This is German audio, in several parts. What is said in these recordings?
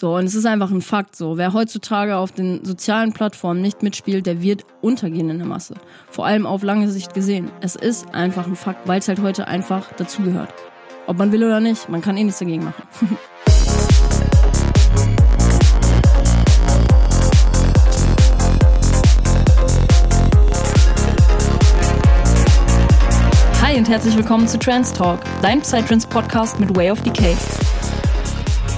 So, und es ist einfach ein Fakt so. Wer heutzutage auf den sozialen Plattformen nicht mitspielt, der wird untergehen in der Masse. Vor allem auf lange Sicht gesehen. Es ist einfach ein Fakt, weil es halt heute einfach dazugehört. Ob man will oder nicht, man kann eh nichts dagegen machen. Hi und herzlich willkommen zu Trans Talk, dein Psytrance Podcast mit Way of Decay.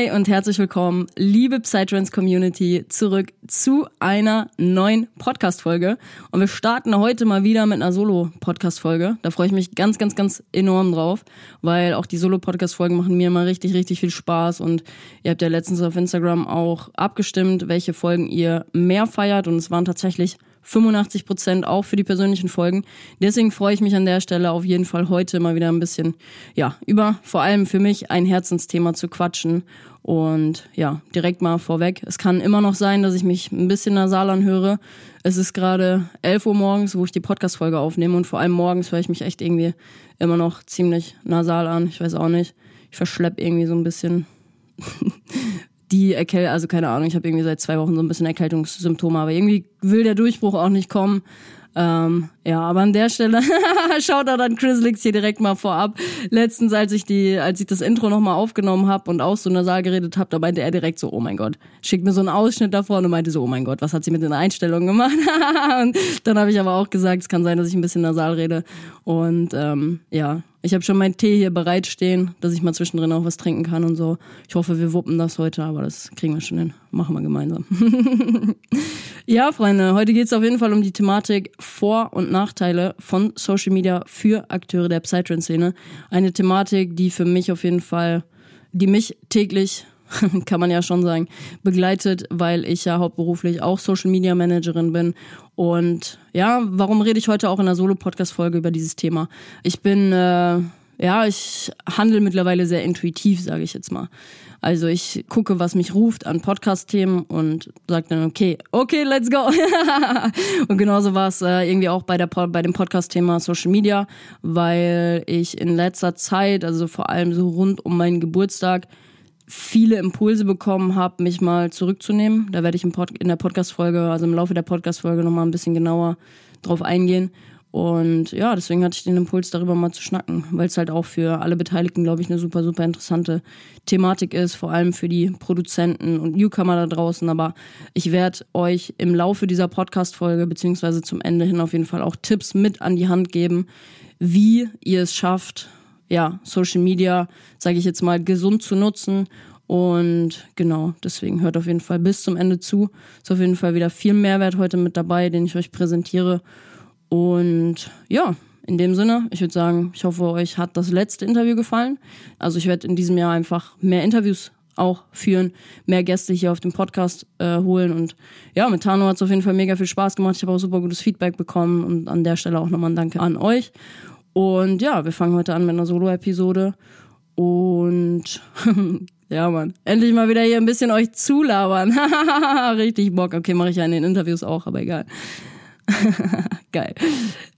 Hi und herzlich willkommen, liebe Psytrance Community, zurück zu einer neuen Podcast-Folge. Und wir starten heute mal wieder mit einer Solo-Podcast-Folge. Da freue ich mich ganz, ganz, ganz enorm drauf, weil auch die Solo-Podcast-Folgen machen mir immer richtig, richtig viel Spaß. Und ihr habt ja letztens auf Instagram auch abgestimmt, welche Folgen ihr mehr feiert. Und es waren tatsächlich 85 Prozent auch für die persönlichen Folgen. Deswegen freue ich mich an der Stelle auf jeden Fall heute mal wieder ein bisschen, ja, über vor allem für mich ein Herzensthema zu quatschen. Und ja, direkt mal vorweg. Es kann immer noch sein, dass ich mich ein bisschen nasal anhöre. Es ist gerade 11 Uhr morgens, wo ich die Podcast-Folge aufnehme. Und vor allem morgens höre ich mich echt irgendwie immer noch ziemlich nasal an. Ich weiß auch nicht. Ich verschlepp irgendwie so ein bisschen die Erkältung, also keine Ahnung, ich habe irgendwie seit zwei Wochen so ein bisschen Erkältungssymptome, aber irgendwie will der Durchbruch auch nicht kommen. Ähm, ja, aber an der Stelle schaut da dann Chris Lix hier direkt mal vorab. Letztens, als ich die, als ich das Intro nochmal aufgenommen habe und auch so Saal geredet habe, da meinte er direkt so, oh mein Gott, schickt mir so einen Ausschnitt davon und meinte so, oh mein Gott, was hat sie mit den Einstellungen gemacht? und dann habe ich aber auch gesagt, es kann sein, dass ich ein bisschen nasal rede. Und ähm, ja, ich habe schon meinen Tee hier bereitstehen, dass ich mal zwischendrin auch was trinken kann und so. Ich hoffe, wir wuppen das heute, aber das kriegen wir schon hin. Machen wir gemeinsam. ja, Freunde, heute geht es auf jeden Fall um die Thematik Vor- und Nachteile von Social Media für Akteure der Psytrance-Szene. Eine Thematik, die für mich auf jeden Fall, die mich täglich kann man ja schon sagen, begleitet, weil ich ja hauptberuflich auch Social Media Managerin bin. Und ja, warum rede ich heute auch in einer Solo-Podcast-Folge über dieses Thema? Ich bin, äh, ja, ich handle mittlerweile sehr intuitiv, sage ich jetzt mal. Also ich gucke, was mich ruft an Podcast-Themen und sage dann, okay, okay, let's go. und genauso war es äh, irgendwie auch bei, der, bei dem Podcast-Thema Social Media, weil ich in letzter Zeit, also vor allem so rund um meinen Geburtstag, viele Impulse bekommen habe, mich mal zurückzunehmen. Da werde ich in der Podcast-Folge, also im Laufe der Podcast-Folge nochmal ein bisschen genauer drauf eingehen. Und ja, deswegen hatte ich den Impuls, darüber mal zu schnacken, weil es halt auch für alle Beteiligten, glaube ich, eine super, super interessante Thematik ist, vor allem für die Produzenten und Newcomer da draußen. Aber ich werde euch im Laufe dieser Podcast-Folge, beziehungsweise zum Ende hin auf jeden Fall auch Tipps mit an die Hand geben, wie ihr es schafft, ja, Social Media, sage ich jetzt mal, gesund zu nutzen. Und genau, deswegen hört auf jeden Fall bis zum Ende zu. Ist auf jeden Fall wieder viel Mehrwert heute mit dabei, den ich euch präsentiere. Und ja, in dem Sinne, ich würde sagen, ich hoffe, euch hat das letzte Interview gefallen. Also ich werde in diesem Jahr einfach mehr Interviews auch führen, mehr Gäste hier auf dem Podcast äh, holen. Und ja, mit Tano hat es auf jeden Fall mega viel Spaß gemacht. Ich habe auch super gutes Feedback bekommen und an der Stelle auch nochmal ein Danke an euch. Und ja, wir fangen heute an mit einer Solo-Episode. Und ja, Mann, endlich mal wieder hier ein bisschen euch zulabern. Richtig Bock. Okay, mache ich ja in den Interviews auch, aber egal. Geil.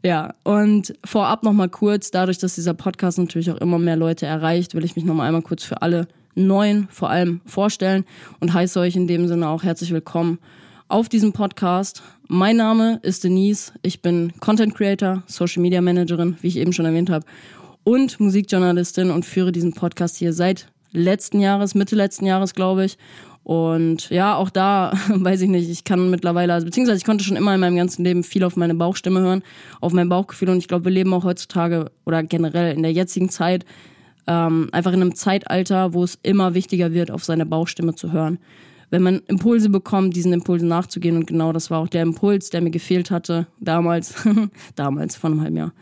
Ja, und vorab nochmal kurz, dadurch, dass dieser Podcast natürlich auch immer mehr Leute erreicht, will ich mich nochmal einmal kurz für alle Neuen vor allem vorstellen und heiße euch in dem Sinne auch herzlich willkommen auf diesem Podcast. Mein Name ist Denise. Ich bin Content Creator, Social Media Managerin, wie ich eben schon erwähnt habe, und Musikjournalistin und führe diesen Podcast hier seit letzten Jahres, Mitte letzten Jahres, glaube ich. Und ja, auch da weiß ich nicht, ich kann mittlerweile, also beziehungsweise ich konnte schon immer in meinem ganzen Leben viel auf meine Bauchstimme hören, auf mein Bauchgefühl. Und ich glaube, wir leben auch heutzutage oder generell in der jetzigen Zeit ähm, einfach in einem Zeitalter, wo es immer wichtiger wird, auf seine Bauchstimme zu hören wenn man Impulse bekommt, diesen Impulsen nachzugehen. Und genau das war auch der Impuls, der mir gefehlt hatte damals, damals, vor einem halben Jahr.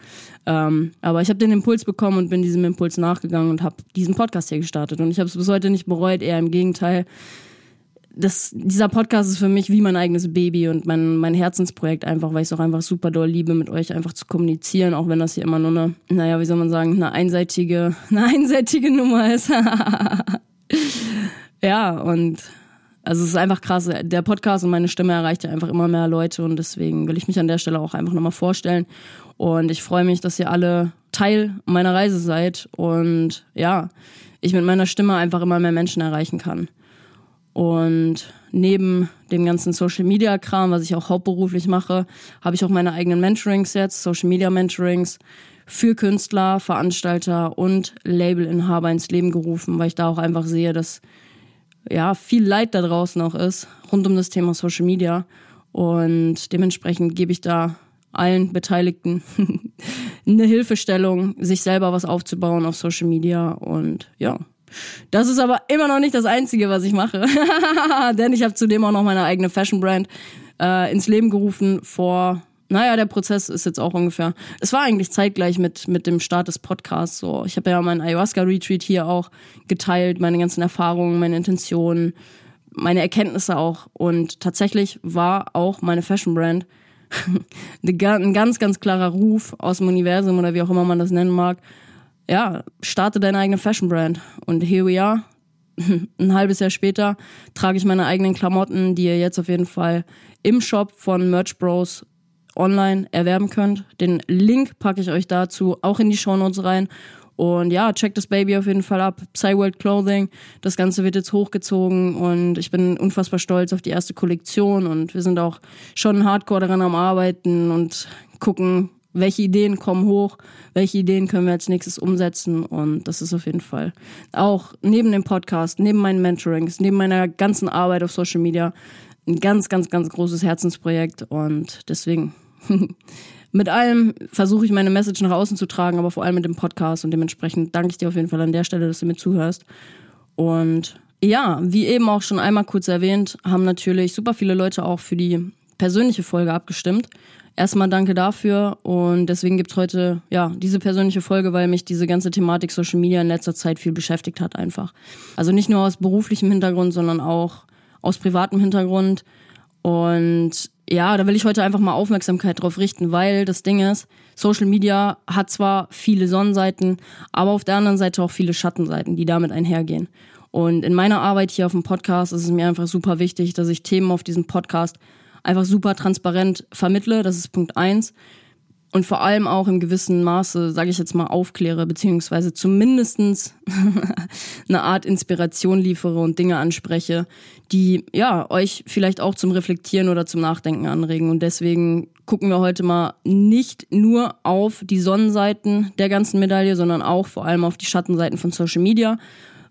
Ähm, aber ich habe den Impuls bekommen und bin diesem Impuls nachgegangen und habe diesen Podcast hier gestartet. Und ich habe es bis heute nicht bereut, eher im Gegenteil. Das, dieser Podcast ist für mich wie mein eigenes Baby und mein, mein Herzensprojekt einfach, weil ich es auch einfach super doll liebe, mit euch einfach zu kommunizieren, auch wenn das hier immer nur eine, naja, wie soll man sagen, eine einseitige, eine einseitige Nummer ist. ja, und also es ist einfach krass. Der Podcast und meine Stimme erreicht ja einfach immer mehr Leute und deswegen will ich mich an der Stelle auch einfach nochmal vorstellen. Und ich freue mich, dass ihr alle Teil meiner Reise seid und ja, ich mit meiner Stimme einfach immer mehr Menschen erreichen kann. Und neben dem ganzen Social Media Kram, was ich auch hauptberuflich mache, habe ich auch meine eigenen Mentorings jetzt, Social Media Mentorings für Künstler, Veranstalter und Labelinhaber ins Leben gerufen, weil ich da auch einfach sehe, dass ja, viel Leid da draußen auch ist, rund um das Thema Social Media. Und dementsprechend gebe ich da allen Beteiligten eine Hilfestellung, sich selber was aufzubauen auf Social Media. Und ja, das ist aber immer noch nicht das Einzige, was ich mache. Denn ich habe zudem auch noch meine eigene Fashion Brand äh, ins Leben gerufen vor naja, der Prozess ist jetzt auch ungefähr. Es war eigentlich zeitgleich mit, mit dem Start des Podcasts. So, ich habe ja meinen Ayahuasca-Retreat hier auch geteilt, meine ganzen Erfahrungen, meine Intentionen, meine Erkenntnisse auch. Und tatsächlich war auch meine Fashion-Brand ein ganz, ganz klarer Ruf aus dem Universum oder wie auch immer man das nennen mag. Ja, starte deine eigene Fashion-Brand. Und here we are. Ein halbes Jahr später trage ich meine eigenen Klamotten, die ihr jetzt auf jeden Fall im Shop von Merch Bros online erwerben könnt. Den Link packe ich euch dazu auch in die Shownotes rein. Und ja, checkt das Baby auf jeden Fall ab. Psyworld Clothing. Das Ganze wird jetzt hochgezogen und ich bin unfassbar stolz auf die erste Kollektion und wir sind auch schon hardcore daran am Arbeiten und gucken, welche Ideen kommen hoch, welche Ideen können wir als nächstes umsetzen und das ist auf jeden Fall auch neben dem Podcast, neben meinen Mentorings, neben meiner ganzen Arbeit auf Social Media ein ganz, ganz, ganz großes Herzensprojekt und deswegen mit allem versuche ich meine Message nach außen zu tragen, aber vor allem mit dem Podcast und dementsprechend danke ich dir auf jeden Fall an der Stelle, dass du mir zuhörst. Und ja, wie eben auch schon einmal kurz erwähnt, haben natürlich super viele Leute auch für die persönliche Folge abgestimmt. Erstmal danke dafür und deswegen gibt's heute ja diese persönliche Folge, weil mich diese ganze Thematik Social Media in letzter Zeit viel beschäftigt hat einfach. Also nicht nur aus beruflichem Hintergrund, sondern auch aus privatem Hintergrund. Und ja, da will ich heute einfach mal Aufmerksamkeit drauf richten, weil das Ding ist, Social Media hat zwar viele Sonnenseiten, aber auf der anderen Seite auch viele Schattenseiten, die damit einhergehen. Und in meiner Arbeit hier auf dem Podcast ist es mir einfach super wichtig, dass ich Themen auf diesem Podcast einfach super transparent vermittle. Das ist Punkt eins und vor allem auch im gewissen Maße, sage ich jetzt mal, aufkläre, beziehungsweise zumindestens eine Art Inspiration liefere und Dinge anspreche, die ja euch vielleicht auch zum Reflektieren oder zum Nachdenken anregen. Und deswegen gucken wir heute mal nicht nur auf die Sonnenseiten der ganzen Medaille, sondern auch vor allem auf die Schattenseiten von Social Media,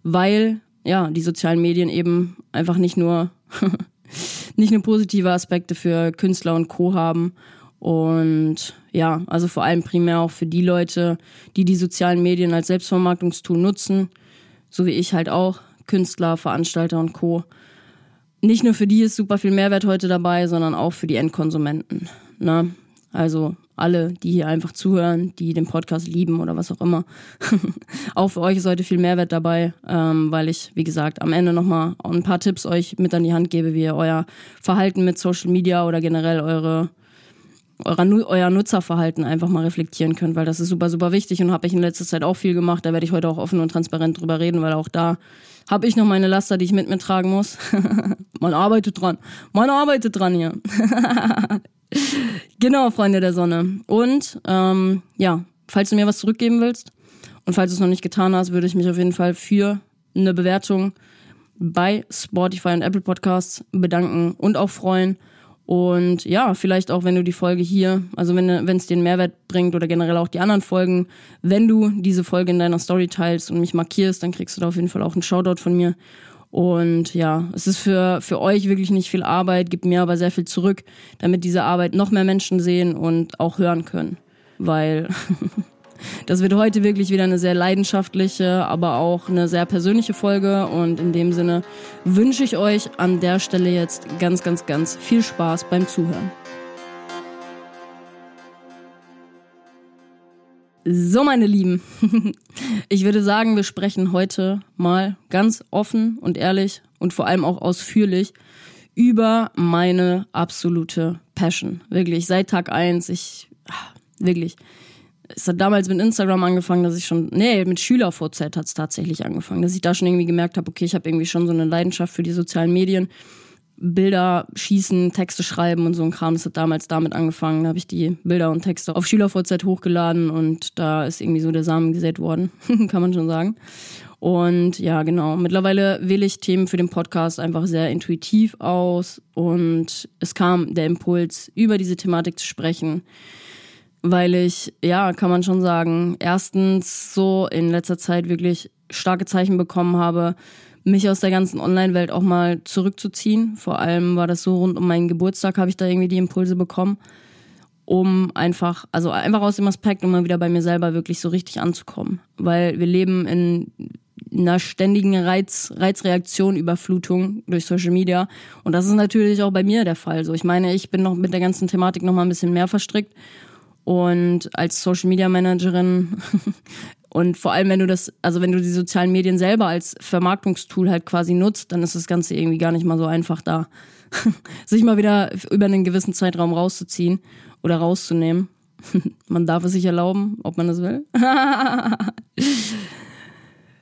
weil ja die sozialen Medien eben einfach nicht nur nicht nur positive Aspekte für Künstler und Co haben und ja, also vor allem primär auch für die Leute, die die sozialen Medien als Selbstvermarktungstool nutzen, so wie ich halt auch, Künstler, Veranstalter und Co. Nicht nur für die ist super viel Mehrwert heute dabei, sondern auch für die Endkonsumenten. Ne? Also alle, die hier einfach zuhören, die den Podcast lieben oder was auch immer. auch für euch ist heute viel Mehrwert dabei, ähm, weil ich, wie gesagt, am Ende nochmal ein paar Tipps euch mit an die Hand gebe, wie ihr euer Verhalten mit Social Media oder generell eure euer, euer Nutzerverhalten einfach mal reflektieren könnt, weil das ist super, super wichtig und habe ich in letzter Zeit auch viel gemacht. Da werde ich heute auch offen und transparent drüber reden, weil auch da habe ich noch meine Laster, die ich mit mir tragen muss. Man arbeitet dran. Man arbeitet dran hier. genau, Freunde der Sonne. Und ähm, ja, falls du mir was zurückgeben willst und falls du es noch nicht getan hast, würde ich mich auf jeden Fall für eine Bewertung bei Spotify und Apple Podcasts bedanken und auch freuen. Und ja, vielleicht auch, wenn du die Folge hier, also wenn es dir einen Mehrwert bringt oder generell auch die anderen Folgen, wenn du diese Folge in deiner Story teilst und mich markierst, dann kriegst du da auf jeden Fall auch einen Shoutout von mir. Und ja, es ist für, für euch wirklich nicht viel Arbeit, gibt mir aber sehr viel zurück, damit diese Arbeit noch mehr Menschen sehen und auch hören können. Weil Das wird heute wirklich wieder eine sehr leidenschaftliche, aber auch eine sehr persönliche Folge. Und in dem Sinne wünsche ich euch an der Stelle jetzt ganz, ganz, ganz viel Spaß beim Zuhören. So, meine Lieben, ich würde sagen, wir sprechen heute mal ganz offen und ehrlich und vor allem auch ausführlich über meine absolute Passion. Wirklich, seit Tag eins. ich, ah, wirklich. Es hat damals mit Instagram angefangen, dass ich schon, nee, mit SchülerVZ hat es tatsächlich angefangen, dass ich da schon irgendwie gemerkt habe, okay, ich habe irgendwie schon so eine Leidenschaft für die sozialen Medien Bilder schießen, Texte schreiben und so ein Kram. Das hat damals damit angefangen. Da habe ich die Bilder und Texte auf SchülerVZ hochgeladen und da ist irgendwie so der Samen gesät worden, kann man schon sagen. Und ja, genau. Mittlerweile wähle ich Themen für den Podcast einfach sehr intuitiv aus und es kam der Impuls, über diese Thematik zu sprechen, weil ich, ja, kann man schon sagen, erstens so in letzter Zeit wirklich starke Zeichen bekommen habe, mich aus der ganzen Online-Welt auch mal zurückzuziehen. Vor allem war das so rund um meinen Geburtstag, habe ich da irgendwie die Impulse bekommen, um einfach, also einfach aus dem Aspekt, um mal wieder bei mir selber wirklich so richtig anzukommen. Weil wir leben in einer ständigen Reiz, Reizreaktion, Überflutung durch Social Media. Und das ist natürlich auch bei mir der Fall. So, ich meine, ich bin noch mit der ganzen Thematik noch mal ein bisschen mehr verstrickt. Und als Social Media Managerin Und vor allem, wenn du das, also wenn du die sozialen Medien selber als Vermarktungstool halt quasi nutzt, dann ist das Ganze irgendwie gar nicht mal so einfach da, sich mal wieder über einen gewissen Zeitraum rauszuziehen oder rauszunehmen. man darf es sich erlauben, ob man das will.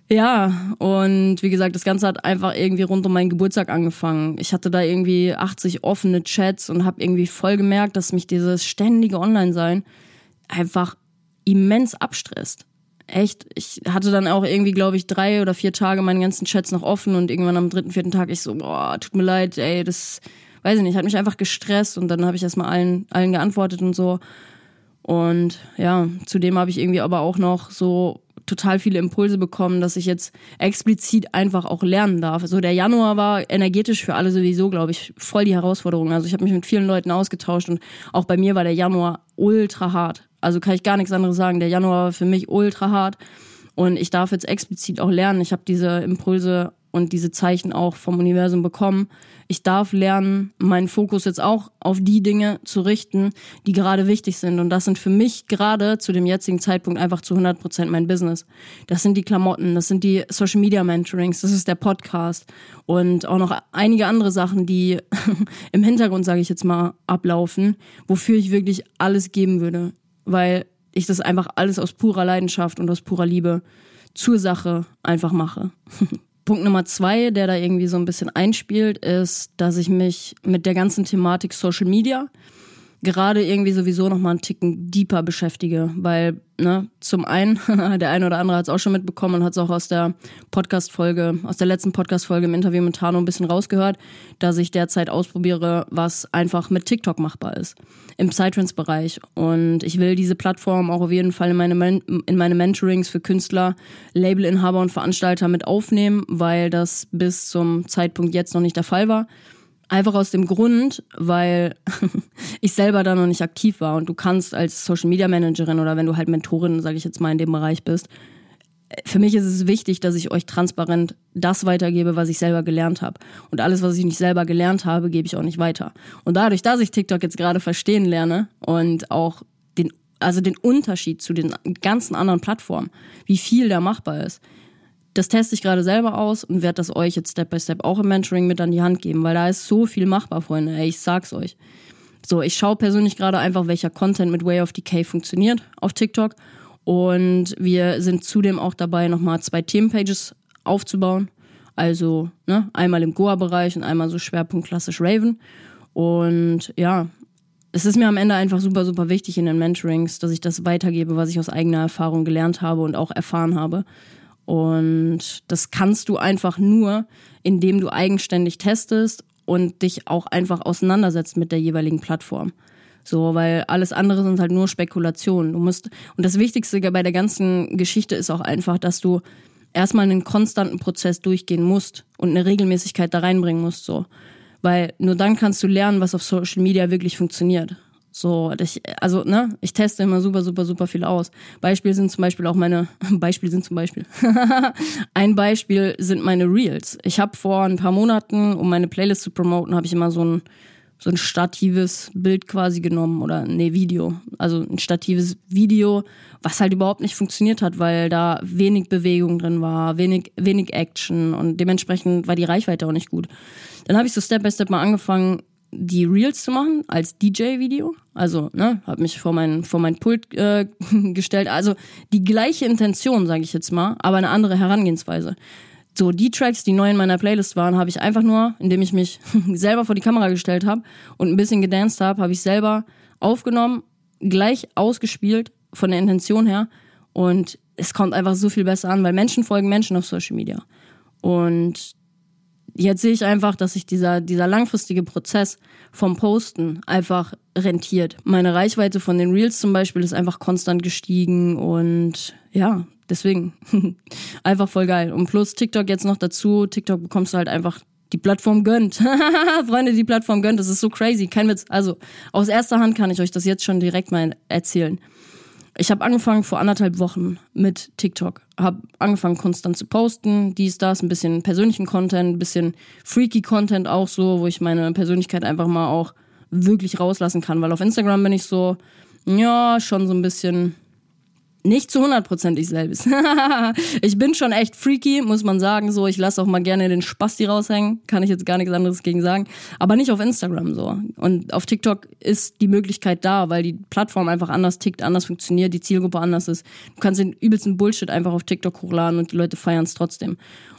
Ja, und wie gesagt, das Ganze hat einfach irgendwie rund um meinen Geburtstag angefangen. Ich hatte da irgendwie 80 offene Chats und habe irgendwie voll gemerkt, dass mich dieses ständige Online-Sein einfach immens abstresst echt, ich hatte dann auch irgendwie, glaube ich, drei oder vier Tage meine ganzen Chats noch offen und irgendwann am dritten, vierten Tag ich so, boah, tut mir leid, ey, das, weiß ich nicht, hat mich einfach gestresst und dann habe ich erstmal allen, allen geantwortet und so. Und ja, zudem habe ich irgendwie aber auch noch so total viele Impulse bekommen, dass ich jetzt explizit einfach auch lernen darf. Also der Januar war energetisch für alle sowieso, glaube ich, voll die Herausforderung. Also ich habe mich mit vielen Leuten ausgetauscht und auch bei mir war der Januar ultra hart. Also kann ich gar nichts anderes sagen. Der Januar war für mich ultra hart und ich darf jetzt explizit auch lernen. Ich habe diese Impulse und diese Zeichen auch vom Universum bekommen. Ich darf lernen, meinen Fokus jetzt auch auf die Dinge zu richten, die gerade wichtig sind. Und das sind für mich gerade zu dem jetzigen Zeitpunkt einfach zu 100 Prozent mein Business. Das sind die Klamotten, das sind die Social Media Mentorings, das ist der Podcast und auch noch einige andere Sachen, die im Hintergrund, sage ich jetzt mal, ablaufen, wofür ich wirklich alles geben würde weil ich das einfach alles aus purer Leidenschaft und aus purer Liebe zur Sache einfach mache. Punkt Nummer zwei, der da irgendwie so ein bisschen einspielt, ist, dass ich mich mit der ganzen Thematik Social Media gerade irgendwie sowieso noch mal einen Ticken deeper beschäftige, weil ne, zum einen der eine oder andere hat es auch schon mitbekommen und hat es auch aus der Podcast Folge, aus der letzten Podcast Folge im Interview mit Tano ein bisschen rausgehört, dass ich derzeit ausprobiere, was einfach mit TikTok machbar ist im Psytrance Bereich und ich will diese Plattform auch auf jeden Fall in meine in meine Mentorings für Künstler, Labelinhaber und Veranstalter mit aufnehmen, weil das bis zum Zeitpunkt jetzt noch nicht der Fall war. Einfach aus dem Grund, weil ich selber da noch nicht aktiv war und du kannst als Social Media Managerin oder wenn du halt Mentorin, sage ich jetzt mal, in dem Bereich bist, für mich ist es wichtig, dass ich euch transparent das weitergebe, was ich selber gelernt habe. Und alles, was ich nicht selber gelernt habe, gebe ich auch nicht weiter. Und dadurch, dass ich TikTok jetzt gerade verstehen lerne und auch den, also den Unterschied zu den ganzen anderen Plattformen, wie viel da machbar ist, das teste ich gerade selber aus und werde das euch jetzt Step by Step auch im Mentoring mit an die Hand geben, weil da ist so viel machbar, Freunde. Ey, ich sag's euch. So, ich schaue persönlich gerade einfach, welcher Content mit Way of Decay funktioniert auf TikTok. Und wir sind zudem auch dabei, nochmal zwei Themenpages aufzubauen. Also ne, einmal im Goa-Bereich und einmal so Schwerpunkt klassisch Raven. Und ja, es ist mir am Ende einfach super, super wichtig in den Mentorings, dass ich das weitergebe, was ich aus eigener Erfahrung gelernt habe und auch erfahren habe. Und das kannst du einfach nur, indem du eigenständig testest und dich auch einfach auseinandersetzt mit der jeweiligen Plattform. So, weil alles andere sind halt nur Spekulationen. Du musst, und das Wichtigste bei der ganzen Geschichte ist auch einfach, dass du erstmal einen konstanten Prozess durchgehen musst und eine Regelmäßigkeit da reinbringen musst, so. Weil nur dann kannst du lernen, was auf Social Media wirklich funktioniert. So, ich, also, ne, ich teste immer super, super, super viel aus. Beispiel sind zum Beispiel auch meine, Beispiel sind zum Beispiel. ein Beispiel sind meine Reels. Ich habe vor ein paar Monaten, um meine Playlist zu promoten, habe ich immer so ein, so ein statives Bild quasi genommen oder nee, Video. Also ein statives Video, was halt überhaupt nicht funktioniert hat, weil da wenig Bewegung drin war, wenig, wenig Action und dementsprechend war die Reichweite auch nicht gut. Dann habe ich so Step by Step mal angefangen, die Reels zu machen als DJ-Video. Also, ne, habe mich vor mein, vor mein Pult äh, gestellt. Also die gleiche Intention, sage ich jetzt mal, aber eine andere Herangehensweise. So, die Tracks, die neu in meiner Playlist waren, habe ich einfach nur, indem ich mich selber vor die Kamera gestellt habe und ein bisschen gedanced habe, habe ich selber aufgenommen, gleich ausgespielt von der Intention her. Und es kommt einfach so viel besser an, weil Menschen folgen Menschen auf Social Media. Und jetzt sehe ich einfach, dass sich dieser, dieser langfristige Prozess vom Posten einfach rentiert. Meine Reichweite von den Reels zum Beispiel ist einfach konstant gestiegen und ja, deswegen einfach voll geil. Und plus TikTok jetzt noch dazu. TikTok bekommst du halt einfach die Plattform gönnt. Freunde, die Plattform gönnt. Das ist so crazy. Kein Witz. Also aus erster Hand kann ich euch das jetzt schon direkt mal erzählen. Ich habe angefangen vor anderthalb Wochen mit TikTok. Habe angefangen konstant zu posten, dies, das, ein bisschen persönlichen Content, ein bisschen freaky Content auch so, wo ich meine Persönlichkeit einfach mal auch wirklich rauslassen kann. Weil auf Instagram bin ich so, ja, schon so ein bisschen nicht zu hundertprozentig selbst. ich bin schon echt freaky, muss man sagen. So, ich lasse auch mal gerne den Spasti raushängen. Kann ich jetzt gar nichts anderes gegen sagen. Aber nicht auf Instagram so. Und auf TikTok ist die Möglichkeit da, weil die Plattform einfach anders tickt, anders funktioniert, die Zielgruppe anders ist. Du kannst den übelsten Bullshit einfach auf TikTok hochladen und die Leute feiern es trotzdem.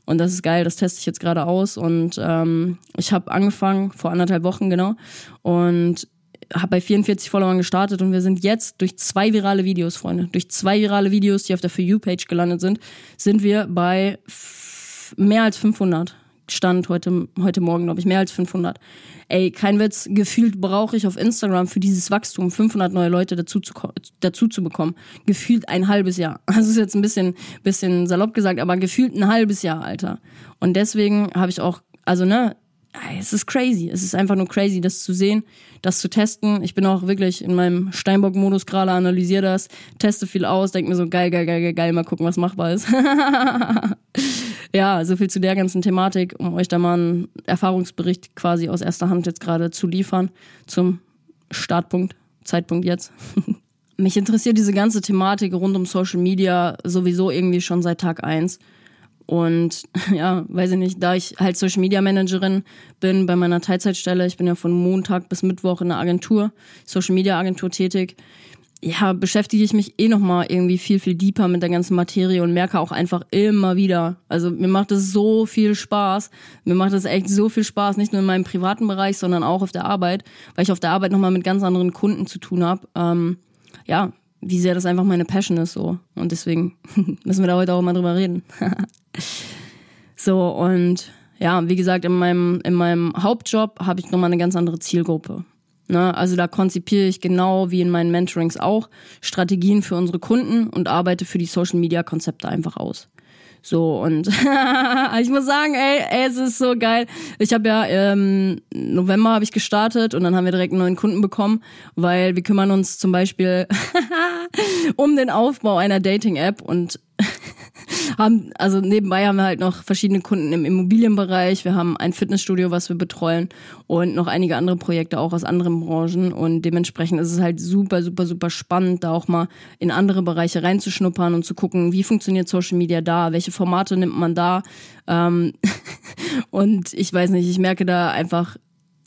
Und das ist geil, das teste ich jetzt gerade aus. Und ähm, ich habe angefangen vor anderthalb Wochen, genau. Und habe bei 44 Followern gestartet und wir sind jetzt durch zwei virale Videos, Freunde, durch zwei virale Videos, die auf der For You-Page gelandet sind, sind wir bei mehr als 500. Stand heute, heute Morgen, glaube ich, mehr als 500. Ey, kein Witz, gefühlt brauche ich auf Instagram für dieses Wachstum 500 neue Leute dazu zu, dazu zu bekommen. Gefühlt ein halbes Jahr. Das ist jetzt ein bisschen, bisschen salopp gesagt, aber gefühlt ein halbes Jahr, Alter. Und deswegen habe ich auch, also ne, es ist crazy. Es ist einfach nur crazy, das zu sehen, das zu testen. Ich bin auch wirklich in meinem Steinbock-Modus gerade, analysiere das, teste viel aus, denke mir so, geil, geil, geil, geil, geil, mal gucken, was machbar ist. ja, so viel zu der ganzen Thematik, um euch da mal einen Erfahrungsbericht quasi aus erster Hand jetzt gerade zu liefern zum Startpunkt, Zeitpunkt jetzt. Mich interessiert diese ganze Thematik rund um Social Media sowieso irgendwie schon seit Tag eins und ja, weiß ich nicht, da ich halt Social Media Managerin bin bei meiner Teilzeitstelle, ich bin ja von Montag bis Mittwoch in der Agentur, Social Media Agentur tätig, ja, beschäftige ich mich eh nochmal irgendwie viel, viel deeper mit der ganzen Materie und merke auch einfach immer wieder, also mir macht es so viel Spaß, mir macht es echt so viel Spaß, nicht nur in meinem privaten Bereich, sondern auch auf der Arbeit, weil ich auf der Arbeit nochmal mit ganz anderen Kunden zu tun habe. Ähm, ja, wie sehr das einfach meine Passion ist so. Und deswegen müssen wir da heute auch mal drüber reden. so, und ja, wie gesagt, in meinem, in meinem Hauptjob habe ich nochmal eine ganz andere Zielgruppe. Ne? Also da konzipiere ich genau wie in meinen Mentorings auch Strategien für unsere Kunden und arbeite für die Social Media Konzepte einfach aus. So, und ich muss sagen, ey, ey, es ist so geil. Ich habe ja ähm, November habe ich gestartet und dann haben wir direkt einen neuen Kunden bekommen, weil wir kümmern uns zum Beispiel um den Aufbau einer Dating-App und haben, also nebenbei haben wir halt noch verschiedene Kunden im Immobilienbereich. Wir haben ein Fitnessstudio, was wir betreuen und noch einige andere Projekte auch aus anderen Branchen. Und dementsprechend ist es halt super, super, super spannend, da auch mal in andere Bereiche reinzuschnuppern und zu gucken, wie funktioniert Social Media da, welche Formate nimmt man da. Ähm und ich weiß nicht, ich merke da einfach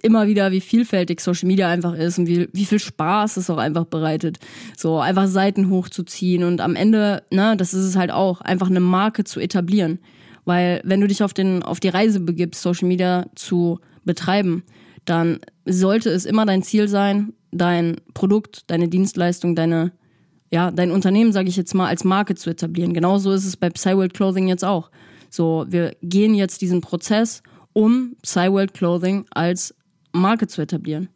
immer wieder, wie vielfältig Social Media einfach ist und wie, wie viel Spaß es auch einfach bereitet. So einfach Seiten hochzuziehen und am Ende, ne, das ist es halt auch, einfach eine Marke zu etablieren. Weil wenn du dich auf, den, auf die Reise begibst, Social Media zu betreiben, dann sollte es immer dein Ziel sein, dein Produkt, deine Dienstleistung, deine, ja, dein Unternehmen, sage ich jetzt mal, als Marke zu etablieren. Genauso ist es bei Psyworld Clothing jetzt auch. So, wir gehen jetzt diesen Prozess, um Psyworld Clothing als Marke zu etablieren.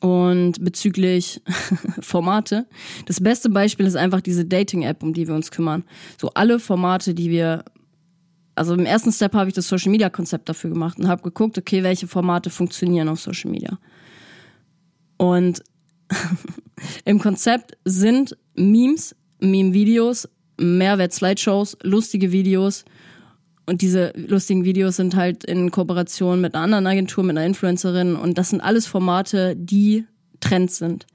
Und bezüglich Formate, das beste Beispiel ist einfach diese Dating-App, um die wir uns kümmern. So alle Formate, die wir, also im ersten Step habe ich das Social-Media-Konzept dafür gemacht und habe geguckt, okay, welche Formate funktionieren auf Social Media. Und Im Konzept sind Memes, Meme-Videos, Mehrwert-Slideshows, lustige Videos. Und diese lustigen Videos sind halt in Kooperation mit einer anderen Agentur, mit einer Influencerin. Und das sind alles Formate, die Trends sind.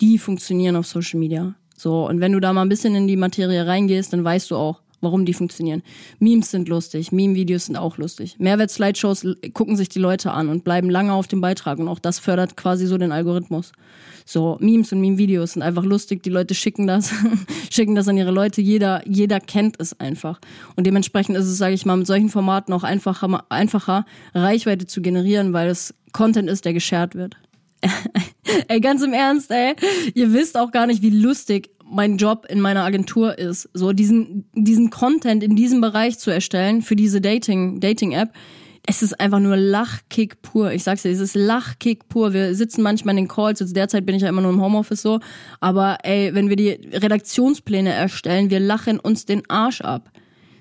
Die funktionieren auf Social Media. So, und wenn du da mal ein bisschen in die Materie reingehst, dann weißt du auch, warum die funktionieren. Memes sind lustig, Meme-Videos sind auch lustig. Mehrwert-Slideshows gucken sich die Leute an und bleiben lange auf dem Beitrag und auch das fördert quasi so den Algorithmus. So, Memes und Meme-Videos sind einfach lustig, die Leute schicken das, schicken das an ihre Leute, jeder, jeder kennt es einfach. Und dementsprechend ist es, sage ich mal, mit solchen Formaten auch einfacher, einfacher, Reichweite zu generieren, weil es Content ist, der geshared wird. ey, ganz im Ernst, ey, ihr wisst auch gar nicht, wie lustig mein Job in meiner Agentur ist, so diesen, diesen Content in diesem Bereich zu erstellen für diese Dating, Dating-App. Es ist einfach nur Lachkick pur. Ich sag's dir, es ist Lachkick pur. Wir sitzen manchmal in den Calls. Jetzt derzeit bin ich ja immer nur im Homeoffice so. Aber ey, wenn wir die Redaktionspläne erstellen, wir lachen uns den Arsch ab.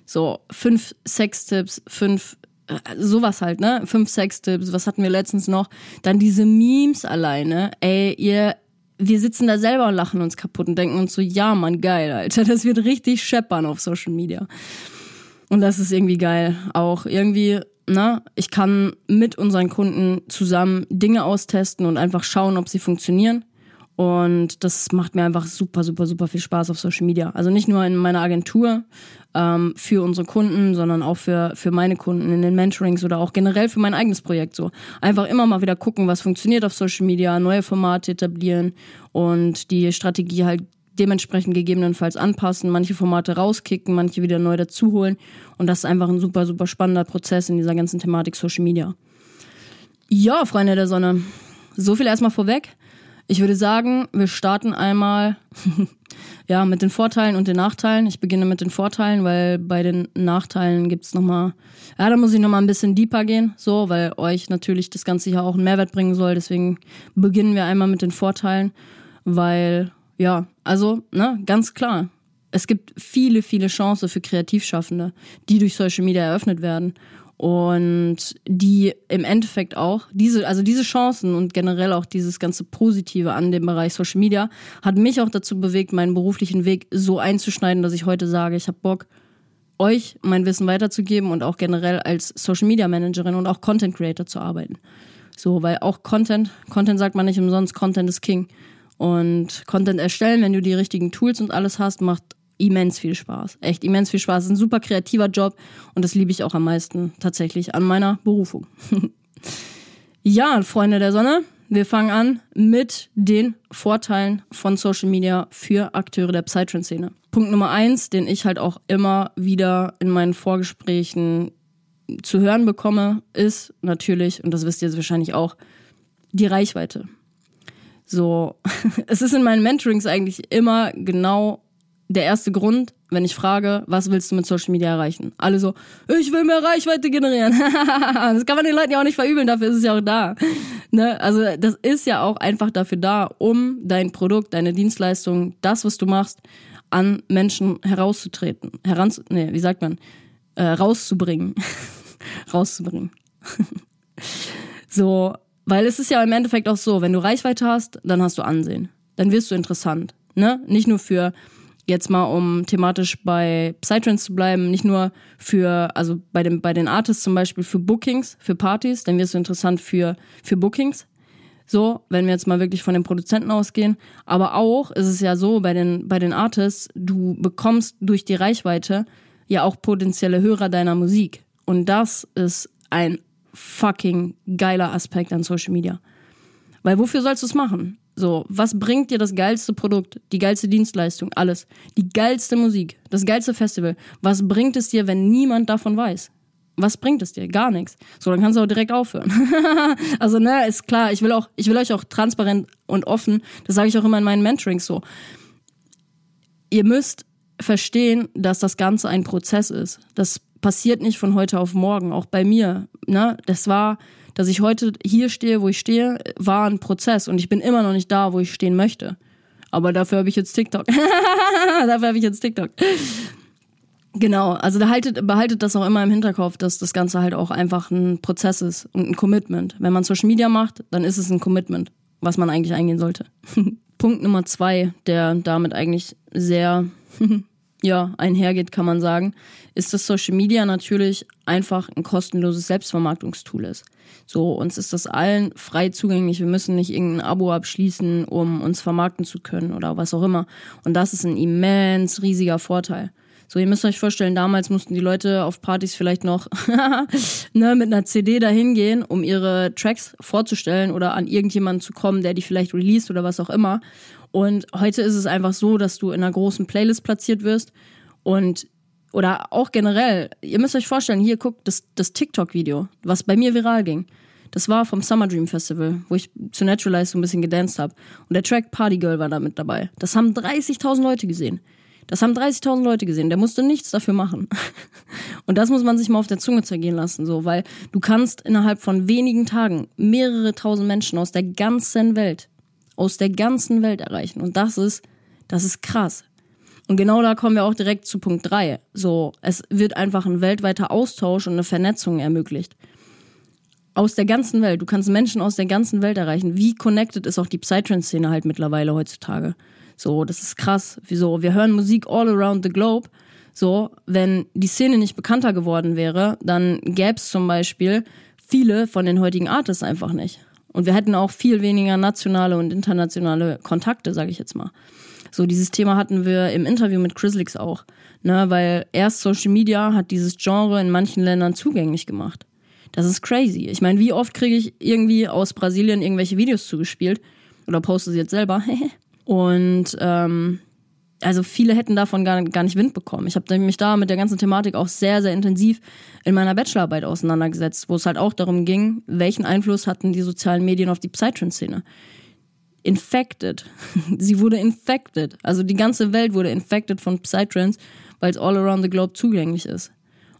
So, fünf Sextipps, fünf äh, sowas halt, ne? Fünf Sextipps, was hatten wir letztens noch? Dann diese Memes alleine. Ey, ihr wir sitzen da selber und lachen uns kaputt und denken uns so, ja, Mann, geil, Alter, das wird richtig scheppern auf Social Media. Und das ist irgendwie geil. Auch irgendwie, na, ich kann mit unseren Kunden zusammen Dinge austesten und einfach schauen, ob sie funktionieren. Und das macht mir einfach super, super, super viel Spaß auf Social Media. Also nicht nur in meiner Agentur ähm, für unsere Kunden, sondern auch für, für meine Kunden in den Mentorings oder auch generell für mein eigenes Projekt so. Einfach immer mal wieder gucken, was funktioniert auf Social Media, neue Formate etablieren und die Strategie halt dementsprechend gegebenenfalls anpassen, manche Formate rauskicken, manche wieder neu dazuholen. Und das ist einfach ein super, super spannender Prozess in dieser ganzen Thematik Social Media. Ja, Freunde der Sonne. So viel erstmal vorweg. Ich würde sagen, wir starten einmal ja mit den Vorteilen und den Nachteilen. Ich beginne mit den Vorteilen, weil bei den Nachteilen gibt's noch mal, ja, da muss ich noch mal ein bisschen deeper gehen, so, weil euch natürlich das Ganze hier auch einen Mehrwert bringen soll. Deswegen beginnen wir einmal mit den Vorteilen, weil ja, also ne, ganz klar. Es gibt viele, viele Chancen für Kreativschaffende, die durch Social Media eröffnet werden und die im Endeffekt auch diese also diese Chancen und generell auch dieses ganze Positive an dem Bereich Social Media hat mich auch dazu bewegt, meinen beruflichen Weg so einzuschneiden, dass ich heute sage, ich habe Bock euch mein Wissen weiterzugeben und auch generell als Social Media Managerin und auch Content Creator zu arbeiten. So, weil auch Content, Content sagt man nicht umsonst, Content ist King. Und Content erstellen, wenn du die richtigen Tools und alles hast, macht immens viel Spaß. Echt immens viel Spaß. Ist ein super kreativer Job und das liebe ich auch am meisten tatsächlich an meiner Berufung. ja, Freunde der Sonne, wir fangen an mit den Vorteilen von Social Media für Akteure der Psytrance-Szene. Punkt Nummer eins, den ich halt auch immer wieder in meinen Vorgesprächen zu hören bekomme, ist natürlich, und das wisst ihr jetzt wahrscheinlich auch, die Reichweite. So, es ist in meinen Mentorings eigentlich immer genau der erste Grund, wenn ich frage, was willst du mit Social Media erreichen? Alle so, ich will mehr Reichweite generieren. das kann man den Leuten ja auch nicht verübeln, dafür ist es ja auch da. Ne? Also das ist ja auch einfach dafür da, um dein Produkt, deine Dienstleistung, das, was du machst, an Menschen herauszutreten. Heranz nee, wie sagt man? Äh, rauszubringen. rauszubringen. so, weil es ist ja im Endeffekt auch so, wenn du Reichweite hast, dann hast du Ansehen. Dann wirst du interessant. Ne? Nicht nur für jetzt mal um thematisch bei Psytrance zu bleiben, nicht nur für, also bei, dem, bei den Artists zum Beispiel für Bookings, für Partys, dann wirst du interessant für, für Bookings. So, wenn wir jetzt mal wirklich von den Produzenten ausgehen. Aber auch ist es ja so bei den, bei den Artists, du bekommst durch die Reichweite ja auch potenzielle Hörer deiner Musik. Und das ist ein fucking geiler Aspekt an Social Media. Weil wofür sollst du es machen? So, was bringt dir das geilste Produkt, die geilste Dienstleistung, alles, die geilste Musik, das geilste Festival? Was bringt es dir, wenn niemand davon weiß? Was bringt es dir? Gar nichts. So, dann kannst du auch direkt aufhören. also, ne, ist klar, ich will auch, ich will euch auch transparent und offen, das sage ich auch immer in meinen Mentorings so. Ihr müsst verstehen, dass das Ganze ein Prozess ist. Das passiert nicht von heute auf morgen, auch bei mir. Ne? Das war dass ich heute hier stehe, wo ich stehe, war ein Prozess und ich bin immer noch nicht da, wo ich stehen möchte. Aber dafür habe ich jetzt TikTok. dafür habe ich jetzt TikTok. Genau, also behaltet, behaltet das auch immer im Hinterkopf, dass das Ganze halt auch einfach ein Prozess ist und ein Commitment. Wenn man Social Media macht, dann ist es ein Commitment, was man eigentlich eingehen sollte. Punkt Nummer zwei, der damit eigentlich sehr ja, einhergeht, kann man sagen, ist, dass Social Media natürlich einfach ein kostenloses Selbstvermarktungstool ist. So, uns ist das allen frei zugänglich. Wir müssen nicht irgendein Abo abschließen, um uns vermarkten zu können oder was auch immer. Und das ist ein immens riesiger Vorteil. So, ihr müsst euch vorstellen, damals mussten die Leute auf Partys vielleicht noch ne, mit einer CD dahin gehen, um ihre Tracks vorzustellen oder an irgendjemanden zu kommen, der die vielleicht released oder was auch immer. Und heute ist es einfach so, dass du in einer großen Playlist platziert wirst und oder auch generell, ihr müsst euch vorstellen, hier guckt das, das TikTok-Video, was bei mir viral ging. Das war vom Summer Dream Festival, wo ich zu Naturalize so ein bisschen gedanced habe. Und der Track Party Girl war da mit dabei. Das haben 30.000 Leute gesehen. Das haben 30.000 Leute gesehen. Der musste nichts dafür machen. Und das muss man sich mal auf der Zunge zergehen lassen, so, weil du kannst innerhalb von wenigen Tagen mehrere tausend Menschen aus der ganzen Welt, aus der ganzen Welt erreichen. Und das ist, das ist krass. Und genau da kommen wir auch direkt zu Punkt drei. So, es wird einfach ein weltweiter Austausch und eine Vernetzung ermöglicht. Aus der ganzen Welt. Du kannst Menschen aus der ganzen Welt erreichen. Wie connected ist auch die Psytrance-Szene halt mittlerweile heutzutage? So, das ist krass. Wieso? Wir hören Musik all around the globe. So, wenn die Szene nicht bekannter geworden wäre, dann gäbe es zum Beispiel viele von den heutigen Artists einfach nicht. Und wir hätten auch viel weniger nationale und internationale Kontakte, sage ich jetzt mal. So, dieses Thema hatten wir im Interview mit Chrislix auch. Ne, weil erst Social Media hat dieses Genre in manchen Ländern zugänglich gemacht. Das ist crazy. Ich meine, wie oft kriege ich irgendwie aus Brasilien irgendwelche Videos zugespielt oder poste sie jetzt selber? Und ähm, also viele hätten davon gar, gar nicht Wind bekommen. Ich habe mich da mit der ganzen Thematik auch sehr, sehr intensiv in meiner Bachelorarbeit auseinandergesetzt, wo es halt auch darum ging, welchen Einfluss hatten die sozialen Medien auf die Psytrance-Szene. Infected. Sie wurde infected. Also die ganze Welt wurde infected von Psytrance, weil es all around the globe zugänglich ist.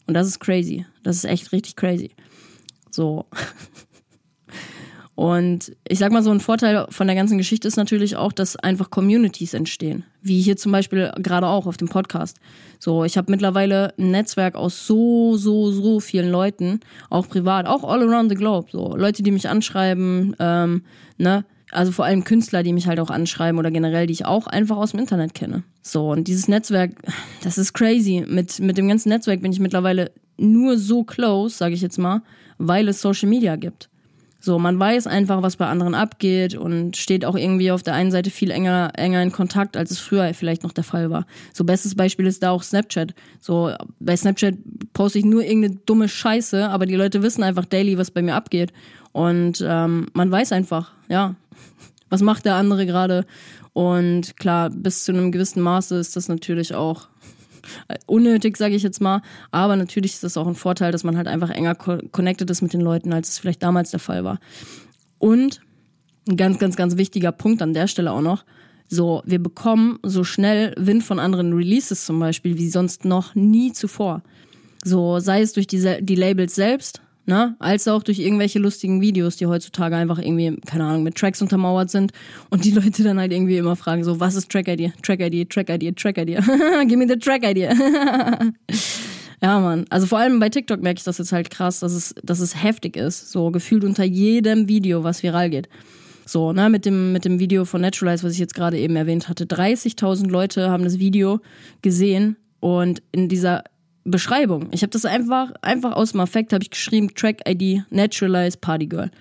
Und das ist crazy. Das ist echt richtig crazy. So. Und ich sag mal, so ein Vorteil von der ganzen Geschichte ist natürlich auch, dass einfach Communities entstehen. Wie hier zum Beispiel gerade auch auf dem Podcast. So, ich habe mittlerweile ein Netzwerk aus so, so, so vielen Leuten, auch privat, auch all around the globe. So, Leute, die mich anschreiben, ähm, ne? Also vor allem Künstler, die mich halt auch anschreiben oder generell, die ich auch einfach aus dem Internet kenne. So, und dieses Netzwerk, das ist crazy. Mit, mit dem ganzen Netzwerk bin ich mittlerweile nur so close, sage ich jetzt mal, weil es Social Media gibt. So, man weiß einfach, was bei anderen abgeht und steht auch irgendwie auf der einen Seite viel enger, enger in Kontakt, als es früher vielleicht noch der Fall war. So, bestes Beispiel ist da auch Snapchat. So, bei Snapchat poste ich nur irgendeine dumme Scheiße, aber die Leute wissen einfach daily, was bei mir abgeht. Und ähm, man weiß einfach, ja, was macht der andere gerade. Und klar, bis zu einem gewissen Maße ist das natürlich auch unnötig, sage ich jetzt mal. Aber natürlich ist das auch ein Vorteil, dass man halt einfach enger connected ist mit den Leuten, als es vielleicht damals der Fall war. Und ein ganz, ganz, ganz wichtiger Punkt an der Stelle auch noch. So, wir bekommen so schnell Wind von anderen Releases zum Beispiel, wie sonst noch nie zuvor. So, sei es durch die, die Labels selbst, ne? als auch durch irgendwelche lustigen Videos, die heutzutage einfach irgendwie, keine Ahnung, mit Tracks untermauert sind und die Leute dann halt irgendwie immer fragen, so, was ist Track-ID? Track-ID, Track-ID, Track-ID. Give me the Track-ID. ja, Mann. Also vor allem bei TikTok merke ich das jetzt halt krass, dass es, dass es heftig ist. So gefühlt unter jedem Video, was viral geht. So, ne, mit dem, mit dem Video von Naturalize, was ich jetzt gerade eben erwähnt hatte. 30.000 Leute haben das Video gesehen und in dieser Beschreibung. Ich habe das einfach, einfach aus dem Affekt habe ich geschrieben, Track ID, Naturalize Party Girl.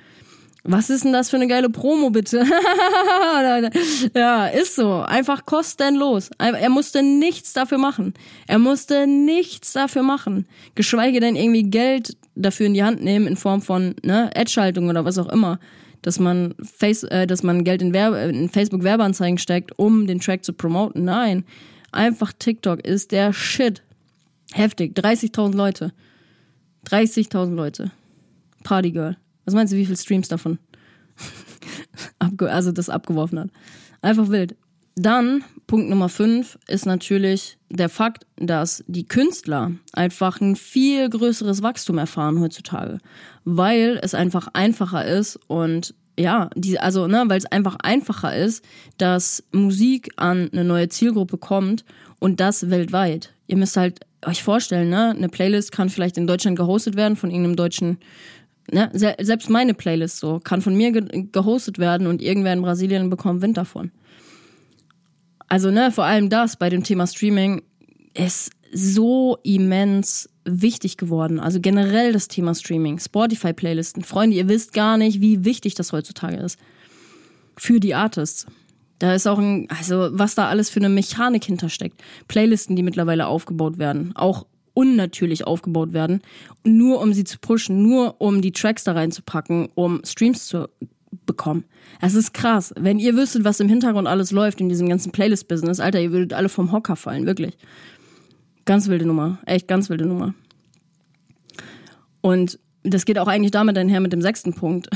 Was ist denn das für eine geile Promo, bitte? ja, ist so. Einfach kostenlos. Er musste nichts dafür machen. Er musste nichts dafür machen. Geschweige denn irgendwie Geld dafür in die Hand nehmen in Form von ne, Ad-Schaltung oder was auch immer. Dass man, Face, äh, dass man Geld in, Werbe, in Facebook Werbeanzeigen steckt, um den Track zu promoten. Nein. Einfach TikTok ist der Shit. Heftig. 30.000 Leute. 30.000 Leute. Partygirl. Was meinst du, wie viele Streams davon? also das abgeworfen hat. Einfach wild. Dann, Punkt Nummer 5 ist natürlich der Fakt, dass die Künstler einfach ein viel größeres Wachstum erfahren heutzutage, weil es einfach einfacher ist und ja, die, also, ne, weil es einfach einfacher ist, dass Musik an eine neue Zielgruppe kommt und das weltweit. Ihr müsst halt euch vorstellen, ne? Eine Playlist kann vielleicht in Deutschland gehostet werden von irgendeinem deutschen, ne? Selbst meine Playlist so kann von mir ge gehostet werden und irgendwer in Brasilien bekommt Wind davon. Also, ne, vor allem das bei dem Thema Streaming ist so immens wichtig geworden. Also generell das Thema Streaming, Spotify-Playlisten. Freunde, ihr wisst gar nicht, wie wichtig das heutzutage ist. Für die Artists. Da ist auch ein, also was da alles für eine Mechanik hintersteckt. Playlisten, die mittlerweile aufgebaut werden, auch unnatürlich aufgebaut werden, nur um sie zu pushen, nur um die Tracks da reinzupacken, um Streams zu bekommen. Es ist krass. Wenn ihr wüsstet, was im Hintergrund alles läuft in diesem ganzen Playlist-Business, Alter, ihr würdet alle vom Hocker fallen, wirklich. Ganz wilde Nummer. Echt ganz wilde Nummer. Und das geht auch eigentlich damit einher mit dem sechsten Punkt.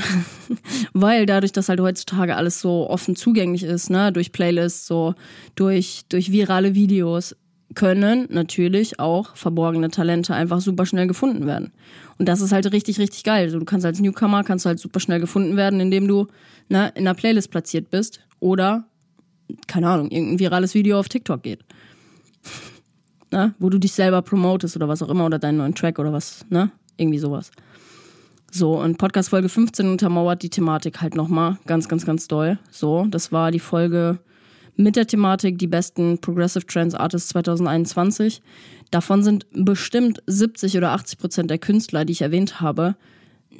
Weil dadurch, dass halt heutzutage alles so offen zugänglich ist, ne, durch Playlists, so durch, durch virale Videos, können natürlich auch verborgene Talente einfach super schnell gefunden werden. Und das ist halt richtig, richtig geil. Also du kannst als Newcomer kannst halt super schnell gefunden werden, indem du ne, in einer Playlist platziert bist oder, keine Ahnung, irgendein virales Video auf TikTok geht ne? wo du dich selber promotest oder was auch immer oder deinen neuen Track oder was, ne? Irgendwie sowas. So, und Podcast Folge 15 untermauert die Thematik halt nochmal ganz, ganz, ganz doll. So, das war die Folge mit der Thematik die besten Progressive Trends Artists 2021. Davon sind bestimmt 70 oder 80 Prozent der Künstler, die ich erwähnt habe,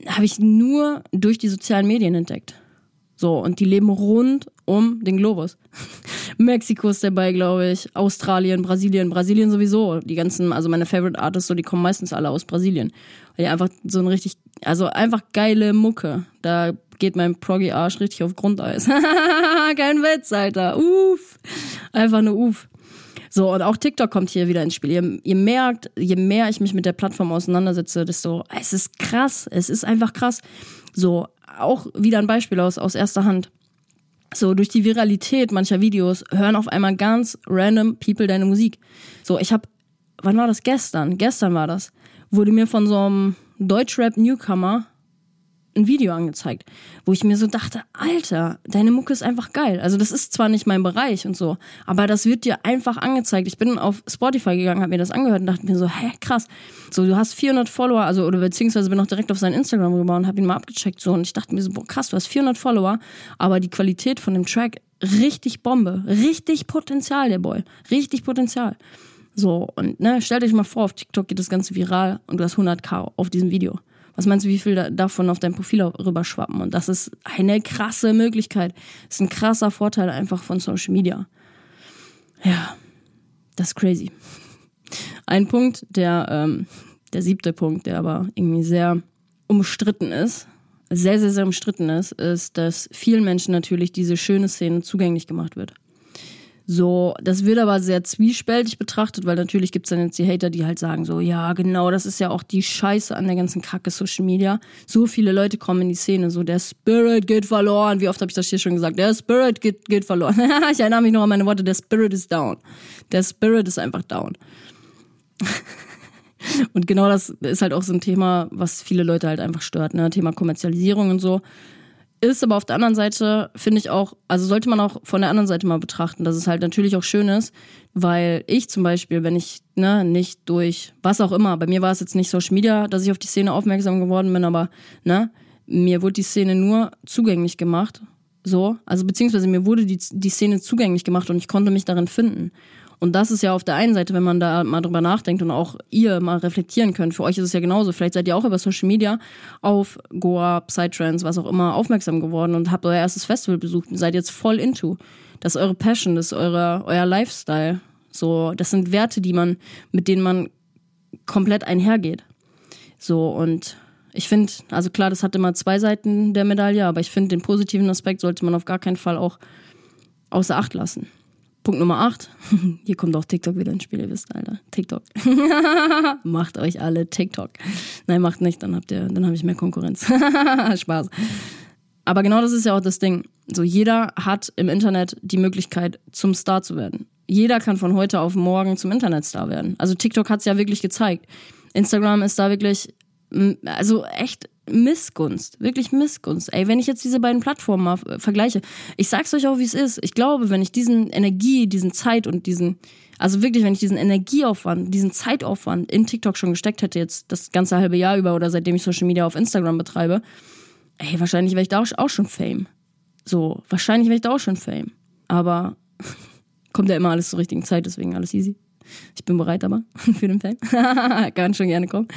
habe ich nur durch die sozialen Medien entdeckt. So, und die leben rund um den Globus. Mexiko ist dabei, glaube ich, Australien, Brasilien, Brasilien sowieso. Die ganzen, also meine Favorite Artists, so, die kommen meistens alle aus Brasilien. Weil die einfach so ein richtig, also einfach geile Mucke. Da geht mein Proggy-Arsch richtig auf Grundeis. Kein Witz, Alter. Uff. Einfach nur uff. So, und auch TikTok kommt hier wieder ins Spiel. Ihr, ihr, merkt, je mehr ich mich mit der Plattform auseinandersetze, desto, es ist krass. Es ist einfach krass. So, auch wieder ein Beispiel aus, aus erster Hand. So, durch die Viralität mancher Videos hören auf einmal ganz random People deine Musik. So, ich hab, wann war das? Gestern. Gestern war das. Wurde mir von so einem Deutschrap-Newcomer ein Video angezeigt, wo ich mir so dachte, Alter, deine Mucke ist einfach geil. Also das ist zwar nicht mein Bereich und so, aber das wird dir einfach angezeigt. Ich bin auf Spotify gegangen, habe mir das angehört und dachte mir so, hä, krass. So, du hast 400 Follower, also oder beziehungsweise bin auch direkt auf sein Instagram rüber und habe ihn mal abgecheckt so und ich dachte mir so, boah, krass, du hast 400 Follower, aber die Qualität von dem Track richtig Bombe, richtig Potenzial der Boy, richtig Potenzial. So und ne, stell dich mal vor, auf TikTok geht das Ganze viral und du hast 100k auf diesem Video. Was meinst du, wie viel davon auf dein Profil rüberschwappen? Und das ist eine krasse Möglichkeit. Das ist ein krasser Vorteil einfach von Social Media. Ja, das ist crazy. Ein Punkt, der, ähm, der siebte Punkt, der aber irgendwie sehr umstritten ist, sehr, sehr, sehr umstritten ist, ist, dass vielen Menschen natürlich diese schöne Szene zugänglich gemacht wird. So, das wird aber sehr zwiespältig betrachtet, weil natürlich gibt es dann jetzt die Hater, die halt sagen so, ja, genau, das ist ja auch die Scheiße an der ganzen Kacke Social Media. So viele Leute kommen in die Szene, so der Spirit geht verloren. Wie oft habe ich das hier schon gesagt? Der Spirit geht, geht verloren. ich erinnere mich noch an meine Worte, der Spirit ist down. Der Spirit ist einfach down. und genau das ist halt auch so ein Thema, was viele Leute halt einfach stört, ne? Thema Kommerzialisierung und so. Ist aber auf der anderen Seite, finde ich auch, also sollte man auch von der anderen Seite mal betrachten, dass es halt natürlich auch schön ist, weil ich zum Beispiel, wenn ich ne, nicht durch was auch immer, bei mir war es jetzt nicht Social Media, dass ich auf die Szene aufmerksam geworden bin, aber ne, mir wurde die Szene nur zugänglich gemacht, so, also beziehungsweise mir wurde die, die Szene zugänglich gemacht und ich konnte mich darin finden. Und das ist ja auf der einen Seite, wenn man da mal drüber nachdenkt und auch ihr mal reflektieren könnt. Für euch ist es ja genauso. Vielleicht seid ihr auch über Social Media auf Goa, Psytrance, was auch immer aufmerksam geworden und habt euer erstes Festival besucht und seid jetzt voll into. Das ist eure Passion, das ist eure, euer Lifestyle. So, das sind Werte, die man, mit denen man komplett einhergeht. So, und ich finde, also klar, das hat immer zwei Seiten der Medaille, aber ich finde, den positiven Aspekt sollte man auf gar keinen Fall auch außer Acht lassen. Punkt Nummer 8. Hier kommt auch TikTok wieder ins Spiel, ihr wisst, Alter. TikTok. macht euch alle TikTok. Nein, macht nicht, dann habt ihr, dann habe ich mehr Konkurrenz. Spaß. Aber genau das ist ja auch das Ding. So, jeder hat im Internet die Möglichkeit, zum Star zu werden. Jeder kann von heute auf morgen zum Internetstar werden. Also TikTok hat es ja wirklich gezeigt. Instagram ist da wirklich, also echt Missgunst, wirklich Missgunst. Ey, wenn ich jetzt diese beiden Plattformen mal vergleiche, ich sag's euch auch, wie es ist. Ich glaube, wenn ich diesen Energie, diesen Zeit und diesen, also wirklich, wenn ich diesen Energieaufwand, diesen Zeitaufwand in TikTok schon gesteckt hätte, jetzt das ganze halbe Jahr über oder seitdem ich Social Media auf Instagram betreibe, ey, wahrscheinlich wäre ich da auch schon Fame. So, wahrscheinlich wäre ich da auch schon Fame. Aber Kommt ja immer alles zur richtigen Zeit, deswegen alles easy. Ich bin bereit aber für den Fan. Kann schon gerne kommen.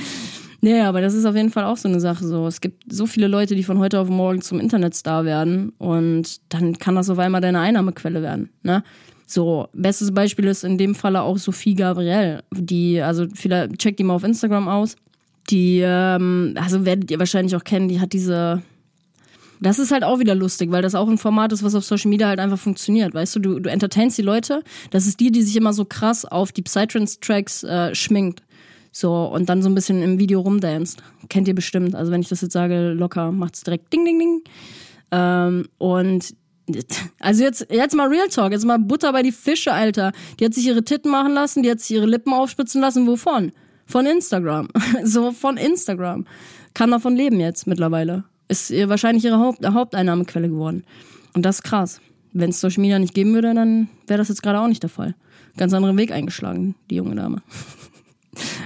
Nee, aber das ist auf jeden Fall auch so eine Sache. So, es gibt so viele Leute, die von heute auf morgen zum Internetstar werden und dann kann das auf einmal deine Einnahmequelle werden. Ne? So, bestes Beispiel ist in dem Falle auch Sophie Gabriel, die, also vielleicht checkt die mal auf Instagram aus. Die, ähm, also werdet ihr wahrscheinlich auch kennen, die hat diese. Das ist halt auch wieder lustig, weil das auch ein Format ist, was auf Social Media halt einfach funktioniert. Weißt du, du, du entertainst die Leute. Das ist die, die sich immer so krass auf die Psytrance-Tracks äh, schminkt. So, und dann so ein bisschen im Video rumdanced. Kennt ihr bestimmt. Also wenn ich das jetzt sage, locker, macht's direkt ding, ding, ding. Ähm, und also jetzt, jetzt mal Real Talk, jetzt mal Butter bei die Fische, Alter. Die hat sich ihre Titten machen lassen, die hat sich ihre Lippen aufspitzen lassen. Wovon? Von Instagram. so von Instagram. Kann davon leben jetzt mittlerweile. Ist ihr wahrscheinlich ihre Haupt Haupteinnahmequelle geworden. Und das ist krass. Wenn es Social Media nicht geben würde, dann wäre das jetzt gerade auch nicht der Fall. Ganz anderen Weg eingeschlagen, die junge Dame.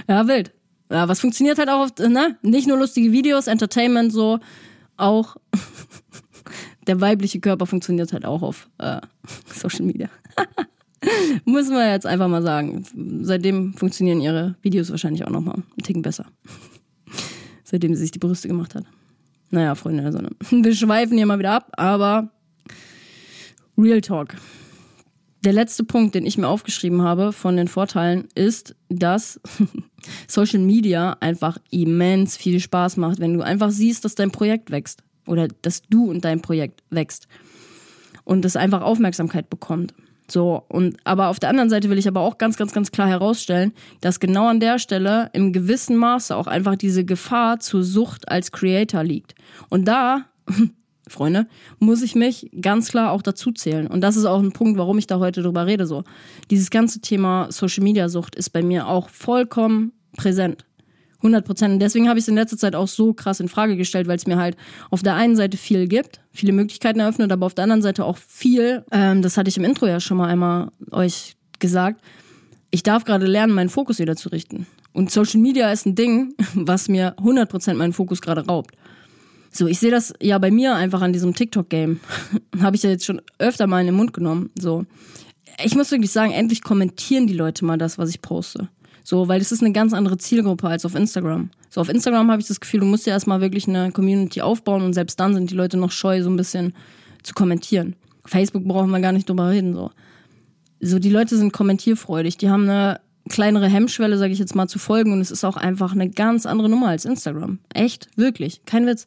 Ja, wild. Ja, was funktioniert halt auch oft, ne? Nicht nur lustige Videos, Entertainment, so, auch der weibliche Körper funktioniert halt auch auf äh, Social Media. Muss man jetzt einfach mal sagen. Seitdem funktionieren ihre Videos wahrscheinlich auch nochmal einen Ticken besser. Seitdem sie sich die Brüste gemacht hat. Naja, Freunde der Sonne. Wir schweifen hier mal wieder ab, aber Real Talk. Der letzte Punkt, den ich mir aufgeschrieben habe von den Vorteilen, ist, dass Social Media einfach immens viel Spaß macht, wenn du einfach siehst, dass dein Projekt wächst oder dass du und dein Projekt wächst und es einfach Aufmerksamkeit bekommt. So, und aber auf der anderen Seite will ich aber auch ganz, ganz, ganz klar herausstellen, dass genau an der Stelle im gewissen Maße auch einfach diese Gefahr zur Sucht als Creator liegt. Und da Freunde, muss ich mich ganz klar auch dazu zählen. Und das ist auch ein Punkt, warum ich da heute drüber rede. So, dieses ganze Thema Social Media Sucht ist bei mir auch vollkommen präsent. 100 Prozent. Und deswegen habe ich es in letzter Zeit auch so krass in Frage gestellt, weil es mir halt auf der einen Seite viel gibt, viele Möglichkeiten eröffnet, aber auf der anderen Seite auch viel, ähm, das hatte ich im Intro ja schon mal einmal euch gesagt, ich darf gerade lernen, meinen Fokus wieder zu richten. Und Social Media ist ein Ding, was mir 100 Prozent meinen Fokus gerade raubt. So, ich sehe das ja bei mir einfach an diesem TikTok-Game. Habe ich ja jetzt schon öfter mal in den Mund genommen. So. Ich muss wirklich sagen, endlich kommentieren die Leute mal das, was ich poste. So, weil das ist eine ganz andere Zielgruppe als auf Instagram. So, auf Instagram habe ich das Gefühl, du musst ja erstmal wirklich eine Community aufbauen und selbst dann sind die Leute noch scheu, so ein bisschen zu kommentieren. Facebook brauchen wir gar nicht drüber reden, so. So, die Leute sind kommentierfreudig, die haben eine kleinere Hemmschwelle, sage ich jetzt mal, zu folgen und es ist auch einfach eine ganz andere Nummer als Instagram. Echt, wirklich, kein Witz.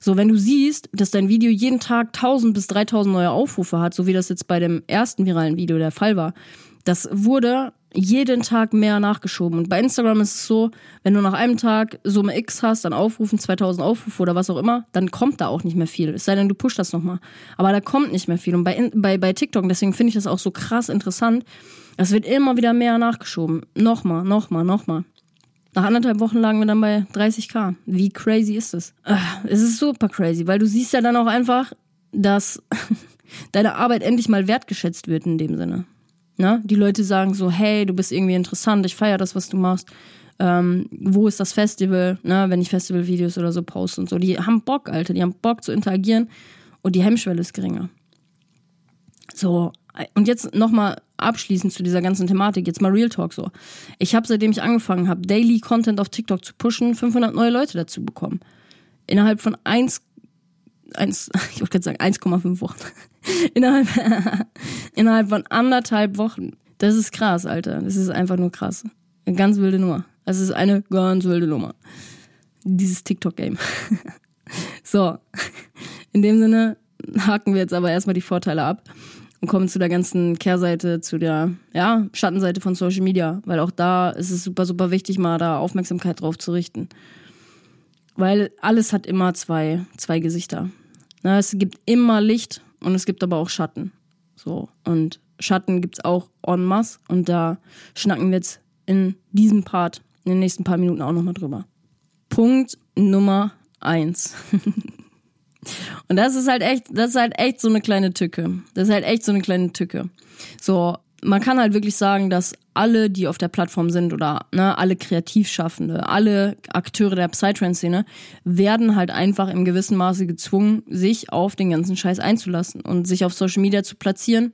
So, wenn du siehst, dass dein Video jeden Tag 1000 bis 3000 neue Aufrufe hat, so wie das jetzt bei dem ersten viralen Video der Fall war, das wurde jeden Tag mehr nachgeschoben. Und bei Instagram ist es so, wenn du nach einem Tag Summe X hast, dann Aufrufen, 2000 Aufrufe oder was auch immer, dann kommt da auch nicht mehr viel. Es sei denn, du pushst das nochmal. Aber da kommt nicht mehr viel. Und bei, bei, bei TikTok, deswegen finde ich das auch so krass interessant, es wird immer wieder mehr nachgeschoben. Nochmal, nochmal, nochmal. Nach anderthalb Wochen lagen wir dann bei 30k. Wie crazy ist das? Es ist super crazy, weil du siehst ja dann auch einfach, dass deine Arbeit endlich mal wertgeschätzt wird in dem Sinne. Ne? Die Leute sagen so, hey, du bist irgendwie interessant, ich feiere das, was du machst. Ähm, wo ist das Festival? Ne? Wenn ich Festivalvideos oder so poste und so. Die haben Bock, Alter, die haben Bock zu interagieren und die Hemmschwelle ist geringer. So, und jetzt nochmal abschließend zu dieser ganzen Thematik, jetzt mal Real Talk so. Ich habe, seitdem ich angefangen habe, Daily Content auf TikTok zu pushen, 500 neue Leute dazu bekommen. Innerhalb von 1, 1 ich wollte sagen 1,5 Wochen. innerhalb, innerhalb von anderthalb Wochen. Das ist krass, Alter. Das ist einfach nur krass. Eine ganz wilde Nummer. Das ist eine ganz wilde Nummer. Dieses TikTok-Game. so. In dem Sinne haken wir jetzt aber erstmal die Vorteile ab und kommen zu der ganzen Kehrseite, zu der ja, Schattenseite von Social Media, weil auch da ist es super, super wichtig, mal da Aufmerksamkeit drauf zu richten. Weil alles hat immer zwei, zwei Gesichter. Na, es gibt immer Licht und es gibt aber auch Schatten. So. Und Schatten gibt's auch en masse und da schnacken wir jetzt in diesem Part, in den nächsten paar Minuten auch nochmal drüber. Punkt Nummer eins. Und das ist halt echt, das ist halt echt so eine kleine Tücke. Das ist halt echt so eine kleine Tücke. So, man kann halt wirklich sagen, dass alle, die auf der Plattform sind oder ne, alle Kreativschaffende, alle Akteure der Psytrance-Szene werden halt einfach im gewissen Maße gezwungen, sich auf den ganzen Scheiß einzulassen und sich auf Social Media zu platzieren,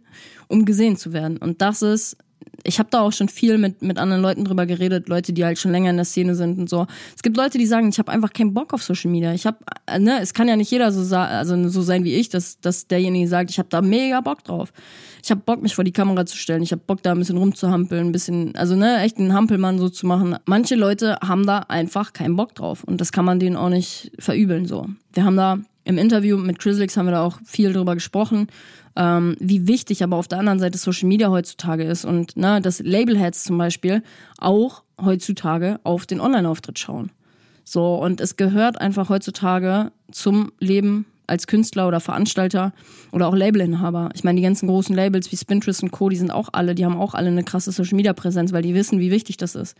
um gesehen zu werden. Und das ist ich habe da auch schon viel mit, mit anderen Leuten drüber geredet, Leute, die halt schon länger in der Szene sind und so. Es gibt Leute, die sagen, ich habe einfach keinen Bock auf Social Media. Ich habe, ne, es kann ja nicht jeder so, also so sein wie ich, dass, dass derjenige sagt, ich habe da mega Bock drauf. Ich habe Bock, mich vor die Kamera zu stellen. Ich habe Bock, da ein bisschen rumzuhampeln, ein bisschen, also ne, echt einen Hampelmann so zu machen. Manche Leute haben da einfach keinen Bock drauf und das kann man denen auch nicht verübeln so. Wir haben da im Interview mit Chrislix haben wir da auch viel drüber gesprochen ähm, wie wichtig aber auf der anderen Seite Social Media heutzutage ist und ne, dass Labelheads zum Beispiel auch heutzutage auf den Online-Auftritt schauen. So, und es gehört einfach heutzutage zum Leben als Künstler oder Veranstalter oder auch Labelinhaber. Ich meine, die ganzen großen Labels wie Spintress und Co., die sind auch alle, die haben auch alle eine krasse Social Media Präsenz, weil die wissen, wie wichtig das ist.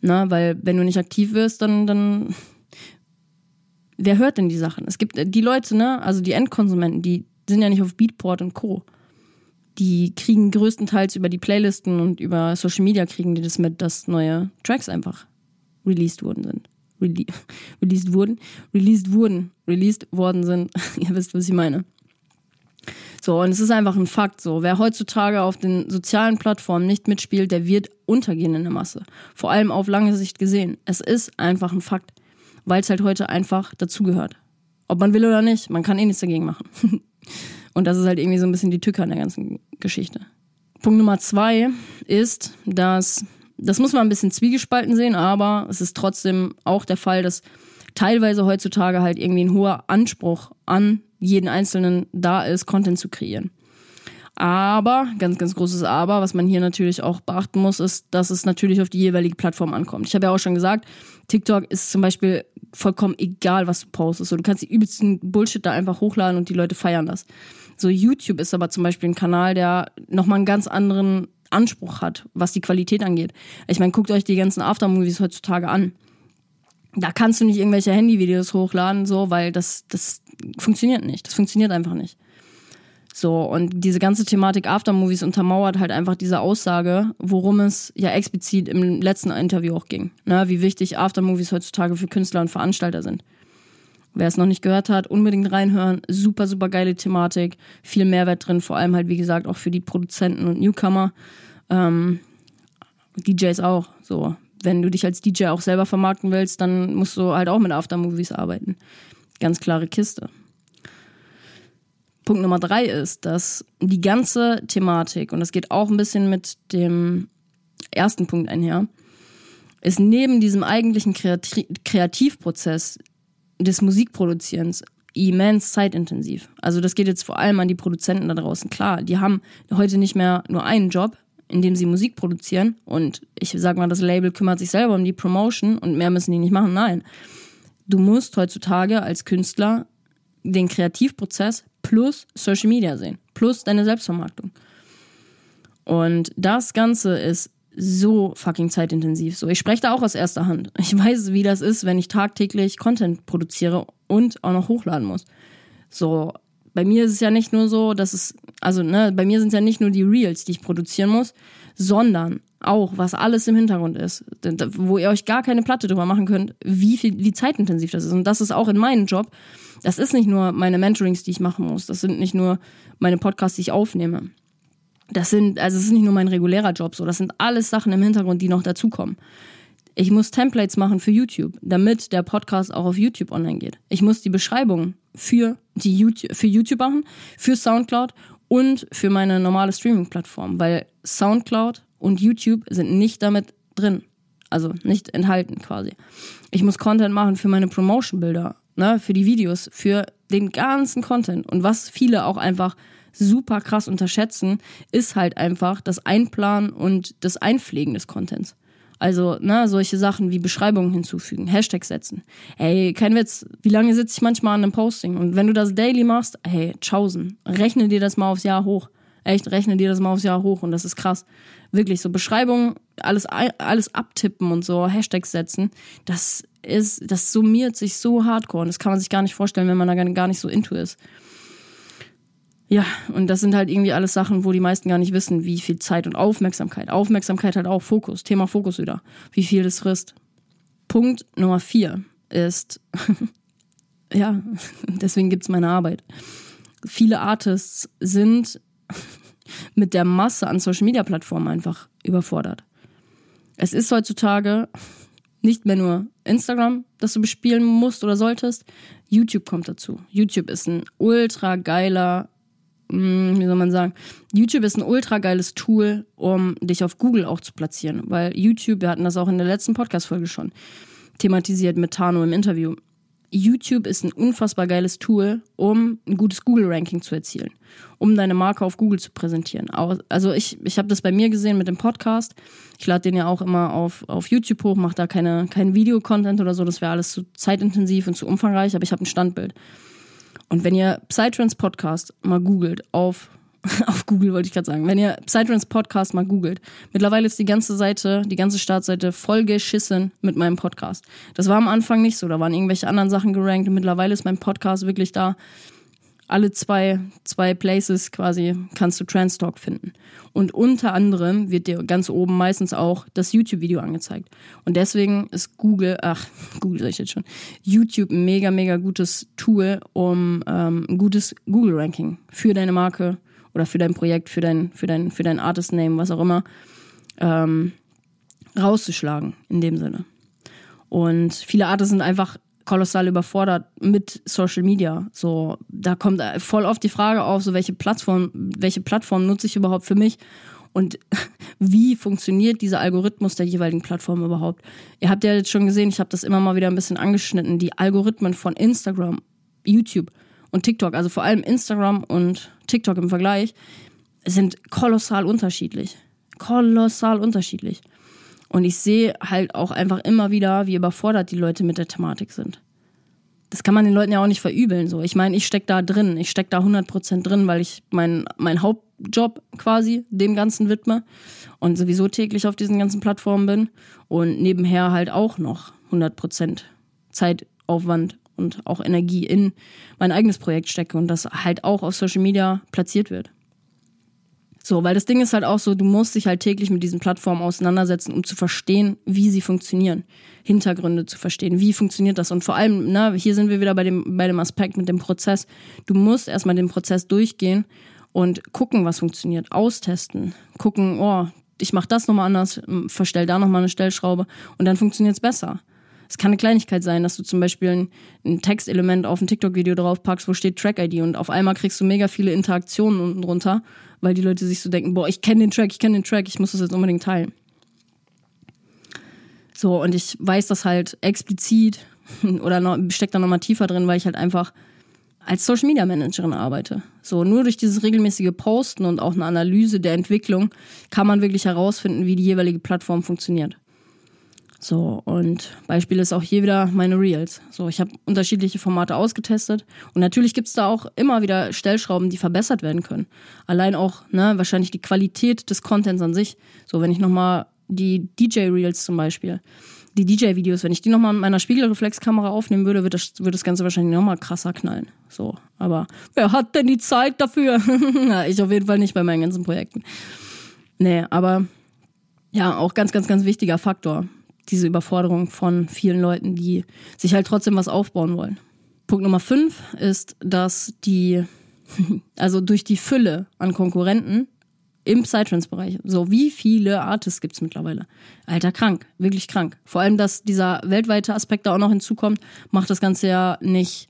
Na, weil wenn du nicht aktiv wirst, dann, dann wer hört denn die Sachen? Es gibt die Leute, ne, also die Endkonsumenten, die sind ja nicht auf Beatport und Co. Die kriegen größtenteils über die Playlisten und über Social Media kriegen die das mit, dass neue Tracks einfach released worden sind. Rele released wurden, released wurden, released worden sind. Ihr wisst, was ich meine. So, und es ist einfach ein Fakt so. Wer heutzutage auf den sozialen Plattformen nicht mitspielt, der wird untergehen in der Masse. Vor allem auf lange Sicht gesehen. Es ist einfach ein Fakt, weil es halt heute einfach dazugehört. Ob man will oder nicht, man kann eh nichts dagegen machen. Und das ist halt irgendwie so ein bisschen die Tücke an der ganzen Geschichte. Punkt Nummer zwei ist, dass, das muss man ein bisschen zwiegespalten sehen, aber es ist trotzdem auch der Fall, dass teilweise heutzutage halt irgendwie ein hoher Anspruch an jeden Einzelnen da ist, Content zu kreieren. Aber, ganz, ganz großes Aber, was man hier natürlich auch beachten muss, ist, dass es natürlich auf die jeweilige Plattform ankommt. Ich habe ja auch schon gesagt, TikTok ist zum Beispiel vollkommen egal, was du postest. Du kannst die übelsten Bullshit da einfach hochladen und die Leute feiern das. So, YouTube ist aber zum Beispiel ein Kanal, der nochmal einen ganz anderen Anspruch hat, was die Qualität angeht. Ich meine, guckt euch die ganzen Aftermovies heutzutage an. Da kannst du nicht irgendwelche Handyvideos hochladen, so, weil das, das funktioniert nicht. Das funktioniert einfach nicht. So, und diese ganze Thematik Aftermovies untermauert halt einfach diese Aussage, worum es ja explizit im letzten Interview auch ging. Ne, wie wichtig Aftermovies heutzutage für Künstler und Veranstalter sind. Wer es noch nicht gehört hat, unbedingt reinhören. Super, super geile Thematik. Viel Mehrwert drin, vor allem halt, wie gesagt, auch für die Produzenten und Newcomer. Ähm, DJs auch. So, wenn du dich als DJ auch selber vermarkten willst, dann musst du halt auch mit Aftermovies arbeiten. Ganz klare Kiste. Punkt Nummer drei ist, dass die ganze Thematik, und das geht auch ein bisschen mit dem ersten Punkt einher, ist neben diesem eigentlichen Kreativ Kreativprozess des Musikproduzierens immens zeitintensiv. Also das geht jetzt vor allem an die Produzenten da draußen. Klar, die haben heute nicht mehr nur einen Job, in dem sie Musik produzieren und ich sag mal, das Label kümmert sich selber um die Promotion und mehr müssen die nicht machen. Nein. Du musst heutzutage als Künstler den Kreativprozess plus Social Media sehen, plus deine Selbstvermarktung. Und das Ganze ist so fucking zeitintensiv. So, ich spreche da auch aus erster Hand. Ich weiß, wie das ist, wenn ich tagtäglich Content produziere und auch noch hochladen muss. So, bei mir ist es ja nicht nur so, dass es, also, ne, bei mir sind es ja nicht nur die Reels, die ich produzieren muss, sondern auch, was alles im Hintergrund ist, wo ihr euch gar keine Platte drüber machen könnt, wie viel, wie zeitintensiv das ist. Und das ist auch in meinem Job. Das ist nicht nur meine Mentorings, die ich machen muss. Das sind nicht nur meine Podcasts, die ich aufnehme. Das sind, also es ist nicht nur mein regulärer Job so. Das sind alles Sachen im Hintergrund, die noch dazukommen. Ich muss Templates machen für YouTube, damit der Podcast auch auf YouTube online geht. Ich muss die Beschreibung für die YouTube, für YouTube machen, für Soundcloud und für meine normale Streaming-Plattform, weil Soundcloud und YouTube sind nicht damit drin. Also nicht enthalten quasi. Ich muss Content machen für meine Promotion-Bilder, ne, für die Videos, für den ganzen Content. Und was viele auch einfach super krass unterschätzen, ist halt einfach das Einplanen und das Einpflegen des Contents. Also, ne, solche Sachen wie Beschreibungen hinzufügen, Hashtags setzen. Ey, kein Witz, wie lange sitze ich manchmal an einem Posting? Und wenn du das daily machst, hey, tschaußen, rechne dir das mal aufs Jahr hoch. Echt, rechne dir das mal aufs Jahr hoch und das ist krass. Wirklich, so Beschreibungen, alles, alles abtippen und so, Hashtags setzen, das ist, das summiert sich so hardcore und das kann man sich gar nicht vorstellen, wenn man da gar nicht so into ist. Ja, und das sind halt irgendwie alles Sachen, wo die meisten gar nicht wissen, wie viel Zeit und Aufmerksamkeit. Aufmerksamkeit halt auch Fokus, Thema Fokus wieder. Wie viel das frisst. Punkt Nummer vier ist, ja, deswegen gibt's meine Arbeit. Viele Artists sind mit der Masse an Social Media Plattformen einfach überfordert. Es ist heutzutage nicht mehr nur Instagram, das du bespielen musst oder solltest. YouTube kommt dazu. YouTube ist ein ultra geiler, hm, wie soll man sagen, YouTube ist ein ultra geiles Tool, um dich auf Google auch zu platzieren. Weil YouTube, wir hatten das auch in der letzten Podcast-Folge schon thematisiert mit Tano im Interview. YouTube ist ein unfassbar geiles Tool, um ein gutes Google-Ranking zu erzielen, um deine Marke auf Google zu präsentieren. Also ich, ich habe das bei mir gesehen mit dem Podcast. Ich lade den ja auch immer auf, auf YouTube hoch, mache da keine, kein Video-Content oder so, das wäre alles zu zeitintensiv und zu umfangreich, aber ich habe ein Standbild. Und wenn ihr Psytrance Podcast mal googelt auf auf Google wollte ich gerade sagen. Wenn ihr Psytrance Podcast mal googelt, mittlerweile ist die ganze Seite, die ganze Startseite voll geschissen mit meinem Podcast. Das war am Anfang nicht so, da waren irgendwelche anderen Sachen gerankt und mittlerweile ist mein Podcast wirklich da. Alle zwei, zwei Places quasi kannst du Trans Talk finden. Und unter anderem wird dir ganz oben meistens auch das YouTube-Video angezeigt. Und deswegen ist Google, ach, Google sag ich jetzt schon, YouTube ein mega, mega gutes Tool, um ähm, ein gutes Google-Ranking für deine Marke oder für dein Projekt, für dein, für dein, für dein Artist-Name, was auch immer, ähm, rauszuschlagen in dem Sinne. Und viele Artists sind einfach kolossal überfordert mit Social Media. So, da kommt voll oft die Frage auf, so welche Plattform, welche Plattform nutze ich überhaupt für mich? Und wie funktioniert dieser Algorithmus der jeweiligen Plattform überhaupt? Ihr habt ja jetzt schon gesehen, ich habe das immer mal wieder ein bisschen angeschnitten, die Algorithmen von Instagram, YouTube und TikTok, also vor allem Instagram und TikTok im Vergleich, sind kolossal unterschiedlich. Kolossal unterschiedlich. Und ich sehe halt auch einfach immer wieder, wie überfordert die Leute mit der Thematik sind. Das kann man den Leuten ja auch nicht verübeln. So. Ich meine, ich stecke da drin. Ich stecke da 100% drin, weil ich meinen mein Hauptjob quasi dem Ganzen widme und sowieso täglich auf diesen ganzen Plattformen bin. Und nebenher halt auch noch 100% Zeitaufwand und auch Energie in mein eigenes Projekt stecke und das halt auch auf Social Media platziert wird. So, weil das Ding ist halt auch so, du musst dich halt täglich mit diesen Plattformen auseinandersetzen, um zu verstehen, wie sie funktionieren. Hintergründe zu verstehen, wie funktioniert das. Und vor allem, na, hier sind wir wieder bei dem, bei dem Aspekt mit dem Prozess. Du musst erstmal den Prozess durchgehen und gucken, was funktioniert, austesten, gucken, oh, ich mach das nochmal anders, verstell da nochmal eine Stellschraube und dann funktioniert's besser. Es kann eine Kleinigkeit sein, dass du zum Beispiel ein, ein Textelement auf ein TikTok-Video draufpackst, wo steht Track-ID und auf einmal kriegst du mega viele Interaktionen unten drunter, weil die Leute sich so denken, boah, ich kenne den Track, ich kenne den Track, ich muss das jetzt unbedingt teilen. So, und ich weiß das halt explizit oder noch, steckt da nochmal tiefer drin, weil ich halt einfach als Social Media Managerin arbeite. So, nur durch dieses regelmäßige Posten und auch eine Analyse der Entwicklung kann man wirklich herausfinden, wie die jeweilige Plattform funktioniert. So, und Beispiel ist auch hier wieder meine Reels. So, ich habe unterschiedliche Formate ausgetestet und natürlich gibt's da auch immer wieder Stellschrauben, die verbessert werden können. Allein auch, ne, wahrscheinlich die Qualität des Contents an sich. So, wenn ich nochmal die DJ-Reels zum Beispiel, die DJ-Videos, wenn ich die nochmal mit meiner Spiegelreflexkamera aufnehmen würde, würde das, würde das Ganze wahrscheinlich nochmal krasser knallen. So, aber wer hat denn die Zeit dafür? ich auf jeden Fall nicht bei meinen ganzen Projekten. Nee, aber ja, auch ganz, ganz, ganz wichtiger Faktor diese Überforderung von vielen Leuten, die sich halt trotzdem was aufbauen wollen. Punkt Nummer fünf ist, dass die, also durch die Fülle an Konkurrenten im Psytrance-Bereich, so wie viele Artists gibt's mittlerweile? Alter, krank, wirklich krank. Vor allem, dass dieser weltweite Aspekt da auch noch hinzukommt, macht das Ganze ja nicht,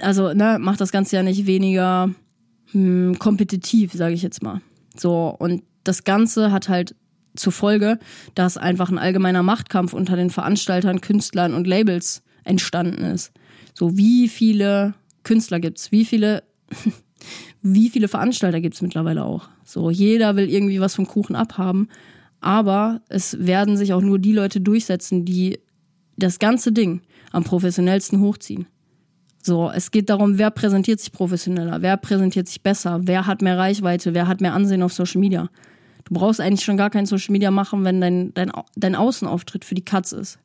also ne, macht das Ganze ja nicht weniger hm, kompetitiv, sage ich jetzt mal. So, und das Ganze hat halt zur Folge, dass einfach ein allgemeiner Machtkampf unter den Veranstaltern, Künstlern und Labels entstanden ist. So wie viele Künstler gibt's, wie viele, wie viele Veranstalter gibt's mittlerweile auch. So jeder will irgendwie was vom Kuchen abhaben, aber es werden sich auch nur die Leute durchsetzen, die das ganze Ding am professionellsten hochziehen. So, es geht darum, wer präsentiert sich professioneller, wer präsentiert sich besser, wer hat mehr Reichweite, wer hat mehr Ansehen auf Social Media. Du brauchst eigentlich schon gar kein Social Media machen, wenn dein, dein, dein Außenauftritt für die Katz ist.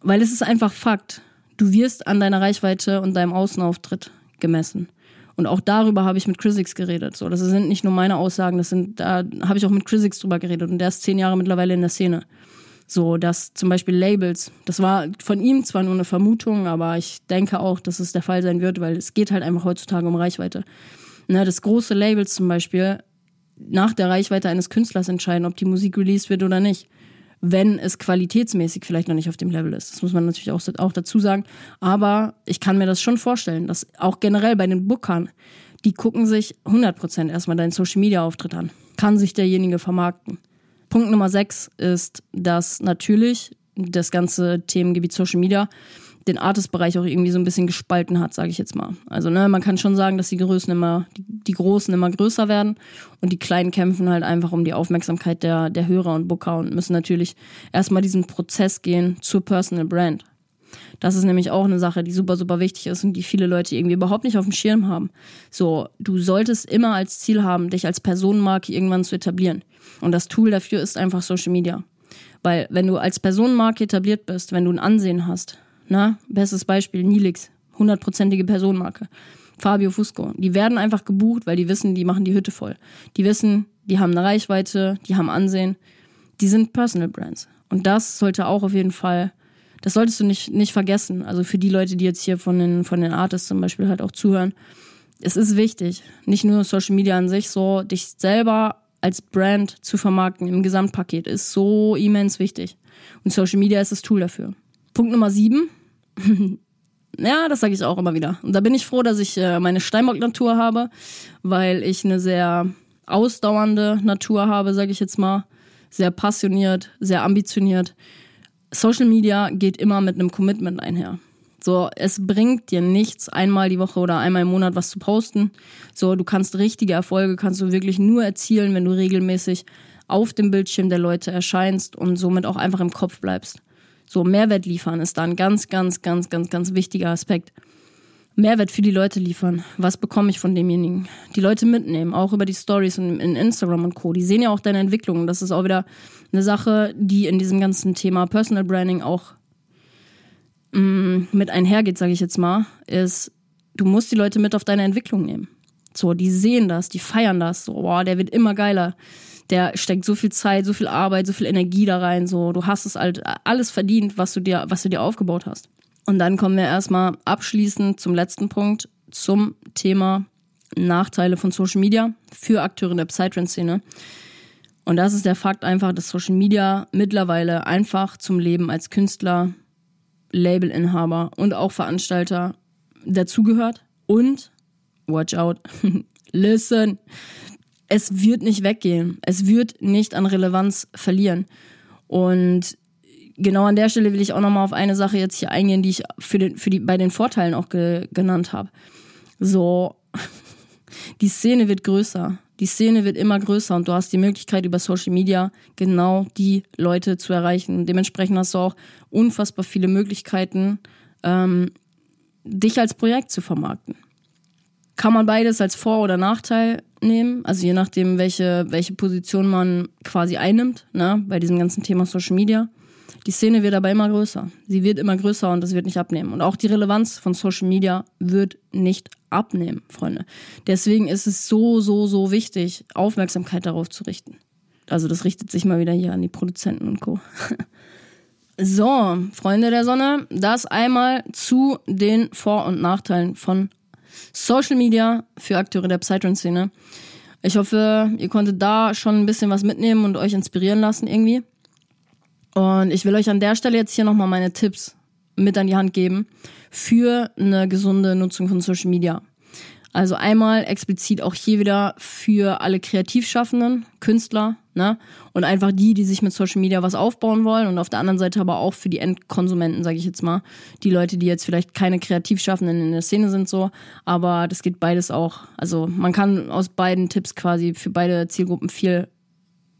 Weil es ist einfach Fakt. Du wirst an deiner Reichweite und deinem Außenauftritt gemessen. Und auch darüber habe ich mit Chrisix geredet. So, das sind nicht nur meine Aussagen, das sind, da habe ich auch mit Chrisix drüber geredet und der ist zehn Jahre mittlerweile in der Szene. So, dass zum Beispiel Labels, das war von ihm zwar nur eine Vermutung, aber ich denke auch, dass es der Fall sein wird, weil es geht halt einfach heutzutage um Reichweite. Ne, das große Labels zum Beispiel nach der Reichweite eines Künstlers entscheiden, ob die Musik released wird oder nicht. Wenn es qualitätsmäßig vielleicht noch nicht auf dem Level ist. Das muss man natürlich auch, auch dazu sagen. Aber ich kann mir das schon vorstellen, dass auch generell bei den Bookern, die gucken sich 100% erstmal deinen Social Media Auftritt an. Kann sich derjenige vermarkten. Punkt Nummer sechs ist, dass natürlich das ganze Themengebiet Social Media den Artist-Bereich auch irgendwie so ein bisschen gespalten hat, sage ich jetzt mal. Also ne, man kann schon sagen, dass die Größen immer, die, die, Großen immer größer werden und die Kleinen kämpfen halt einfach um die Aufmerksamkeit der, der Hörer und Booker und müssen natürlich erstmal diesen Prozess gehen zur Personal Brand. Das ist nämlich auch eine Sache, die super, super wichtig ist und die viele Leute irgendwie überhaupt nicht auf dem Schirm haben. So, du solltest immer als Ziel haben, dich als Personenmarke irgendwann zu etablieren. Und das Tool dafür ist einfach Social Media. Weil wenn du als Personenmarke etabliert bist, wenn du ein Ansehen hast, na, bestes Beispiel, Nilix, hundertprozentige Personenmarke. Fabio Fusco, die werden einfach gebucht, weil die wissen, die machen die Hütte voll. Die wissen, die haben eine Reichweite, die haben Ansehen, die sind Personal Brands. Und das sollte auch auf jeden Fall, das solltest du nicht, nicht vergessen. Also für die Leute, die jetzt hier von den, von den Artists zum Beispiel halt auch zuhören. Es ist wichtig, nicht nur Social Media an sich, so dich selber als Brand zu vermarkten im Gesamtpaket ist so immens wichtig. Und Social Media ist das Tool dafür. Punkt Nummer sieben. ja, das sage ich auch immer wieder. Und da bin ich froh, dass ich äh, meine Steinbock-Natur habe, weil ich eine sehr ausdauernde Natur habe, sage ich jetzt mal. Sehr passioniert, sehr ambitioniert. Social Media geht immer mit einem Commitment einher. So, es bringt dir nichts, einmal die Woche oder einmal im Monat was zu posten. So, du kannst richtige Erfolge, kannst du wirklich nur erzielen, wenn du regelmäßig auf dem Bildschirm der Leute erscheinst und somit auch einfach im Kopf bleibst. So, Mehrwert liefern ist da ein ganz, ganz, ganz, ganz, ganz wichtiger Aspekt. Mehrwert für die Leute liefern. Was bekomme ich von demjenigen? Die Leute mitnehmen, auch über die Stories und in Instagram und Co. Die sehen ja auch deine Entwicklung. Das ist auch wieder eine Sache, die in diesem ganzen Thema Personal Branding auch mh, mm, mit einhergeht, sage ich jetzt mal, ist, du musst die Leute mit auf deine Entwicklung nehmen. So, die sehen das, die feiern das. So, boah, der wird immer geiler. Der steckt so viel Zeit, so viel Arbeit, so viel Energie da rein. So, du hast es halt alles verdient, was du dir, was du dir aufgebaut hast. Und dann kommen wir erstmal abschließend zum letzten Punkt, zum Thema Nachteile von Social Media für Akteure in der Psytrance-Szene. Und das ist der Fakt einfach, dass Social Media mittlerweile einfach zum Leben als Künstler Labelinhaber und auch Veranstalter dazugehört. Und, watch out, listen, es wird nicht weggehen. Es wird nicht an Relevanz verlieren. Und genau an der Stelle will ich auch nochmal auf eine Sache jetzt hier eingehen, die ich für den, für die, bei den Vorteilen auch ge, genannt habe. So, die Szene wird größer. Die Szene wird immer größer und du hast die Möglichkeit, über Social Media genau die Leute zu erreichen. Dementsprechend hast du auch unfassbar viele Möglichkeiten, ähm, dich als Projekt zu vermarkten. Kann man beides als Vor- oder Nachteil nehmen, also je nachdem, welche, welche Position man quasi einnimmt, ne, bei diesem ganzen Thema Social Media. Die Szene wird aber immer größer. Sie wird immer größer und das wird nicht abnehmen. Und auch die Relevanz von Social Media wird nicht abnehmen, Freunde. Deswegen ist es so, so, so wichtig, Aufmerksamkeit darauf zu richten. Also das richtet sich mal wieder hier an die Produzenten und Co. so, Freunde der Sonne, das einmal zu den Vor- und Nachteilen von Social Media für Akteure der Psytrance-Szene. Ich hoffe, ihr konntet da schon ein bisschen was mitnehmen und euch inspirieren lassen irgendwie. Und ich will euch an der Stelle jetzt hier nochmal meine Tipps mit an die Hand geben für eine gesunde Nutzung von Social Media. Also einmal explizit auch hier wieder für alle Kreativschaffenden, Künstler, ne? Und einfach die, die sich mit Social Media was aufbauen wollen und auf der anderen Seite aber auch für die Endkonsumenten, sage ich jetzt mal. Die Leute, die jetzt vielleicht keine Kreativschaffenden in der Szene sind so, aber das geht beides auch. Also man kann aus beiden Tipps quasi für beide Zielgruppen viel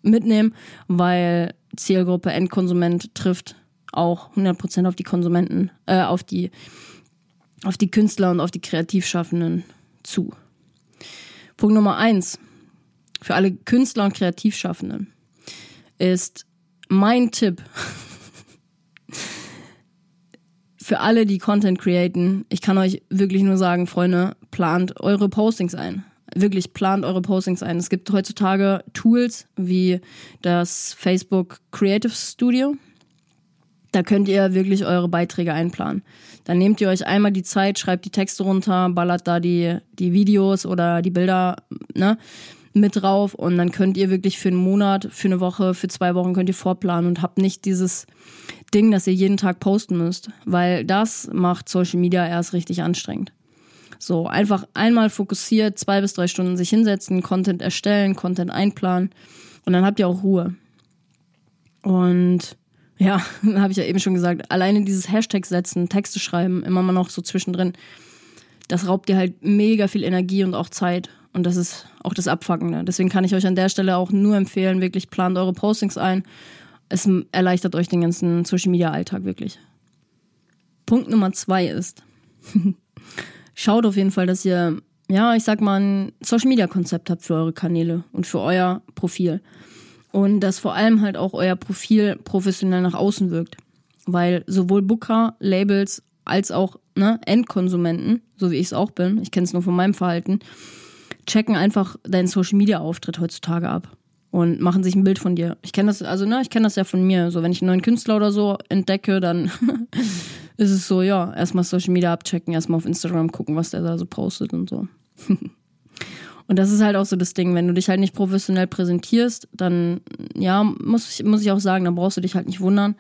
mitnehmen, weil Zielgruppe Endkonsument trifft auch 100% auf die Konsumenten, äh, auf die, auf die Künstler und auf die Kreativschaffenden zu. Punkt Nummer eins für alle Künstler und Kreativschaffenden ist mein Tipp. für alle, die Content createn, ich kann euch wirklich nur sagen, Freunde, plant eure Postings ein. Wirklich plant eure Postings ein. Es gibt heutzutage Tools wie das Facebook Creative Studio. Da könnt ihr wirklich eure Beiträge einplanen. Dann nehmt ihr euch einmal die Zeit, schreibt die Texte runter, ballert da die, die Videos oder die Bilder ne, mit drauf und dann könnt ihr wirklich für einen Monat, für eine Woche, für zwei Wochen könnt ihr vorplanen und habt nicht dieses Ding, dass ihr jeden Tag posten müsst, weil das macht Social Media erst richtig anstrengend. So, einfach einmal fokussiert, zwei bis drei Stunden sich hinsetzen, Content erstellen, Content einplanen und dann habt ihr auch Ruhe. Und ja, habe ich ja eben schon gesagt, alleine dieses Hashtag setzen, Texte schreiben, immer mal noch so zwischendrin, das raubt dir halt mega viel Energie und auch Zeit. Und das ist auch das Abfuckende. Deswegen kann ich euch an der Stelle auch nur empfehlen, wirklich plant eure Postings ein. Es erleichtert euch den ganzen Social Media Alltag wirklich. Punkt Nummer zwei ist, schaut auf jeden Fall, dass ihr, ja, ich sag mal, ein Social Media Konzept habt für eure Kanäle und für euer Profil und dass vor allem halt auch euer Profil professionell nach außen wirkt. Weil sowohl Booker, Labels als auch ne, Endkonsumenten, so wie ich es auch bin, ich kenne es nur von meinem Verhalten, checken einfach deinen Social Media Auftritt heutzutage ab und machen sich ein Bild von dir. Ich kenne das, also ne, ich kenne das ja von mir. So, wenn ich einen neuen Künstler oder so entdecke, dann ist es so, ja, erstmal Social Media abchecken, erstmal auf Instagram gucken, was der da so postet und so. Und das ist halt auch so das Ding, wenn du dich halt nicht professionell präsentierst, dann, ja, muss ich, muss ich auch sagen, dann brauchst du dich halt nicht wundern,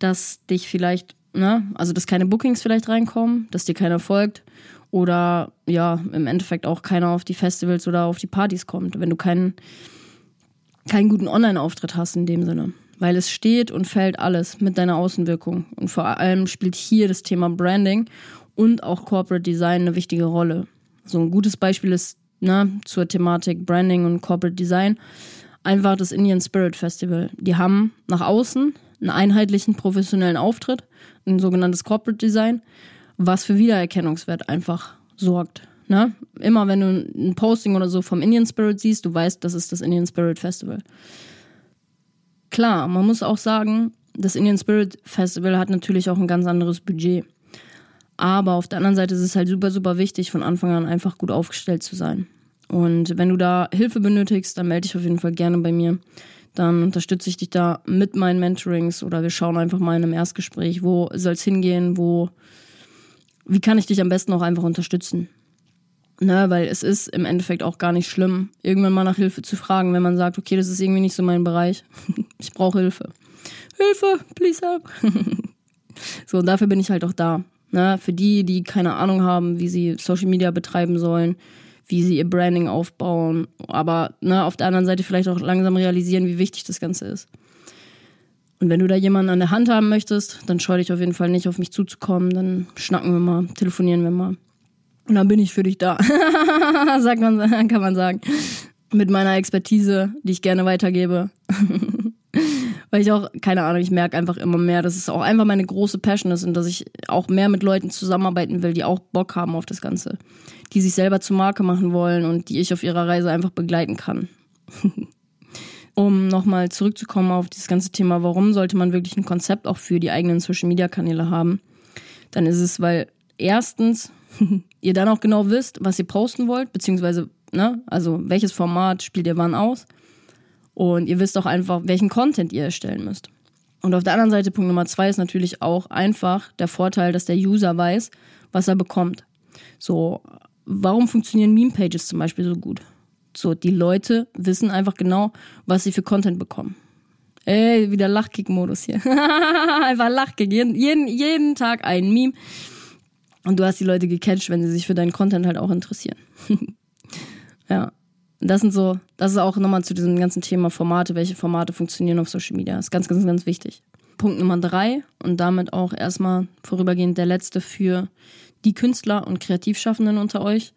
dass dich vielleicht, ne, also dass keine Bookings vielleicht reinkommen, dass dir keiner folgt oder ja, im Endeffekt auch keiner auf die Festivals oder auf die Partys kommt, wenn du keinen, keinen guten Online-Auftritt hast in dem Sinne. Weil es steht und fällt alles mit deiner Außenwirkung. Und vor allem spielt hier das Thema Branding und auch Corporate Design eine wichtige Rolle. So ein gutes Beispiel ist ne, zur Thematik Branding und Corporate Design, einfach das Indian Spirit Festival. Die haben nach außen einen einheitlichen professionellen Auftritt, ein sogenanntes Corporate Design, was für Wiedererkennungswert einfach sorgt. Ne? Immer wenn du ein Posting oder so vom Indian Spirit siehst, du weißt, das ist das Indian Spirit Festival. Klar, man muss auch sagen, das Indian Spirit Festival hat natürlich auch ein ganz anderes Budget. Aber auf der anderen Seite ist es halt super, super wichtig, von Anfang an einfach gut aufgestellt zu sein. Und wenn du da Hilfe benötigst, dann melde dich auf jeden Fall gerne bei mir. Dann unterstütze ich dich da mit meinen Mentorings oder wir schauen einfach mal in einem Erstgespräch, wo soll es hingehen, wo, wie kann ich dich am besten auch einfach unterstützen. Ne, weil es ist im Endeffekt auch gar nicht schlimm, irgendwann mal nach Hilfe zu fragen, wenn man sagt, okay, das ist irgendwie nicht so mein Bereich. ich brauche Hilfe. Hilfe, please help. so, und dafür bin ich halt auch da. Ne? Für die, die keine Ahnung haben, wie sie Social Media betreiben sollen, wie sie ihr Branding aufbauen, aber ne, auf der anderen Seite vielleicht auch langsam realisieren, wie wichtig das Ganze ist. Und wenn du da jemanden an der Hand haben möchtest, dann scheu dich auf jeden Fall nicht, auf mich zuzukommen. Dann schnacken wir mal, telefonieren wir mal. Und dann bin ich für dich da. Sagt man, kann man sagen. Mit meiner Expertise, die ich gerne weitergebe. weil ich auch, keine Ahnung, ich merke einfach immer mehr, dass es auch einfach meine große Passion ist und dass ich auch mehr mit Leuten zusammenarbeiten will, die auch Bock haben auf das Ganze, die sich selber zur Marke machen wollen und die ich auf ihrer Reise einfach begleiten kann. Um nochmal zurückzukommen auf dieses ganze Thema, warum sollte man wirklich ein Konzept auch für die eigenen Social-Media-Kanäle haben, dann ist es, weil erstens ihr dann auch genau wisst, was ihr posten wollt, beziehungsweise, ne, also welches Format spielt ihr wann aus. Und ihr wisst auch einfach, welchen Content ihr erstellen müsst. Und auf der anderen Seite, Punkt Nummer zwei ist natürlich auch einfach der Vorteil, dass der User weiß, was er bekommt. So, warum funktionieren Meme-Pages zum Beispiel so gut? So, die Leute wissen einfach genau, was sie für Content bekommen. Ey, wieder Lachkick-Modus hier. einfach Lachkick. Jeden, jeden, jeden Tag ein Meme. Und du hast die Leute gecatcht, wenn sie sich für deinen Content halt auch interessieren. ja. Das sind so, das ist auch nochmal zu diesem ganzen Thema Formate, welche Formate funktionieren auf Social Media. Das ist ganz, ganz, ganz wichtig. Punkt Nummer drei und damit auch erstmal vorübergehend der letzte für die Künstler und Kreativschaffenden unter euch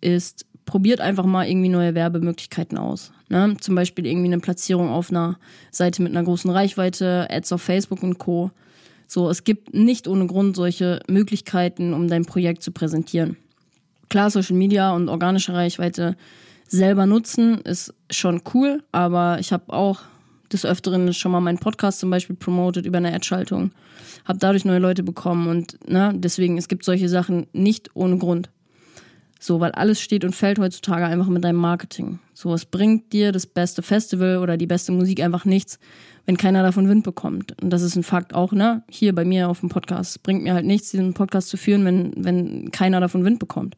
ist, probiert einfach mal irgendwie neue Werbemöglichkeiten aus. Ne? Zum Beispiel irgendwie eine Platzierung auf einer Seite mit einer großen Reichweite, Ads auf Facebook und Co. So, es gibt nicht ohne Grund solche Möglichkeiten, um dein Projekt zu präsentieren. Klar, Social Media und organische Reichweite selber nutzen ist schon cool, aber ich habe auch des Öfteren schon mal meinen Podcast zum Beispiel promotet über eine Ad-Schaltung. Habe dadurch neue Leute bekommen und ne, deswegen, es gibt solche Sachen nicht ohne Grund. So, weil alles steht und fällt heutzutage einfach mit deinem Marketing. So, es bringt dir das beste Festival oder die beste Musik einfach nichts, wenn keiner davon Wind bekommt. Und das ist ein Fakt auch, ne? Hier bei mir auf dem Podcast. Bringt mir halt nichts, diesen Podcast zu führen, wenn, wenn keiner davon Wind bekommt.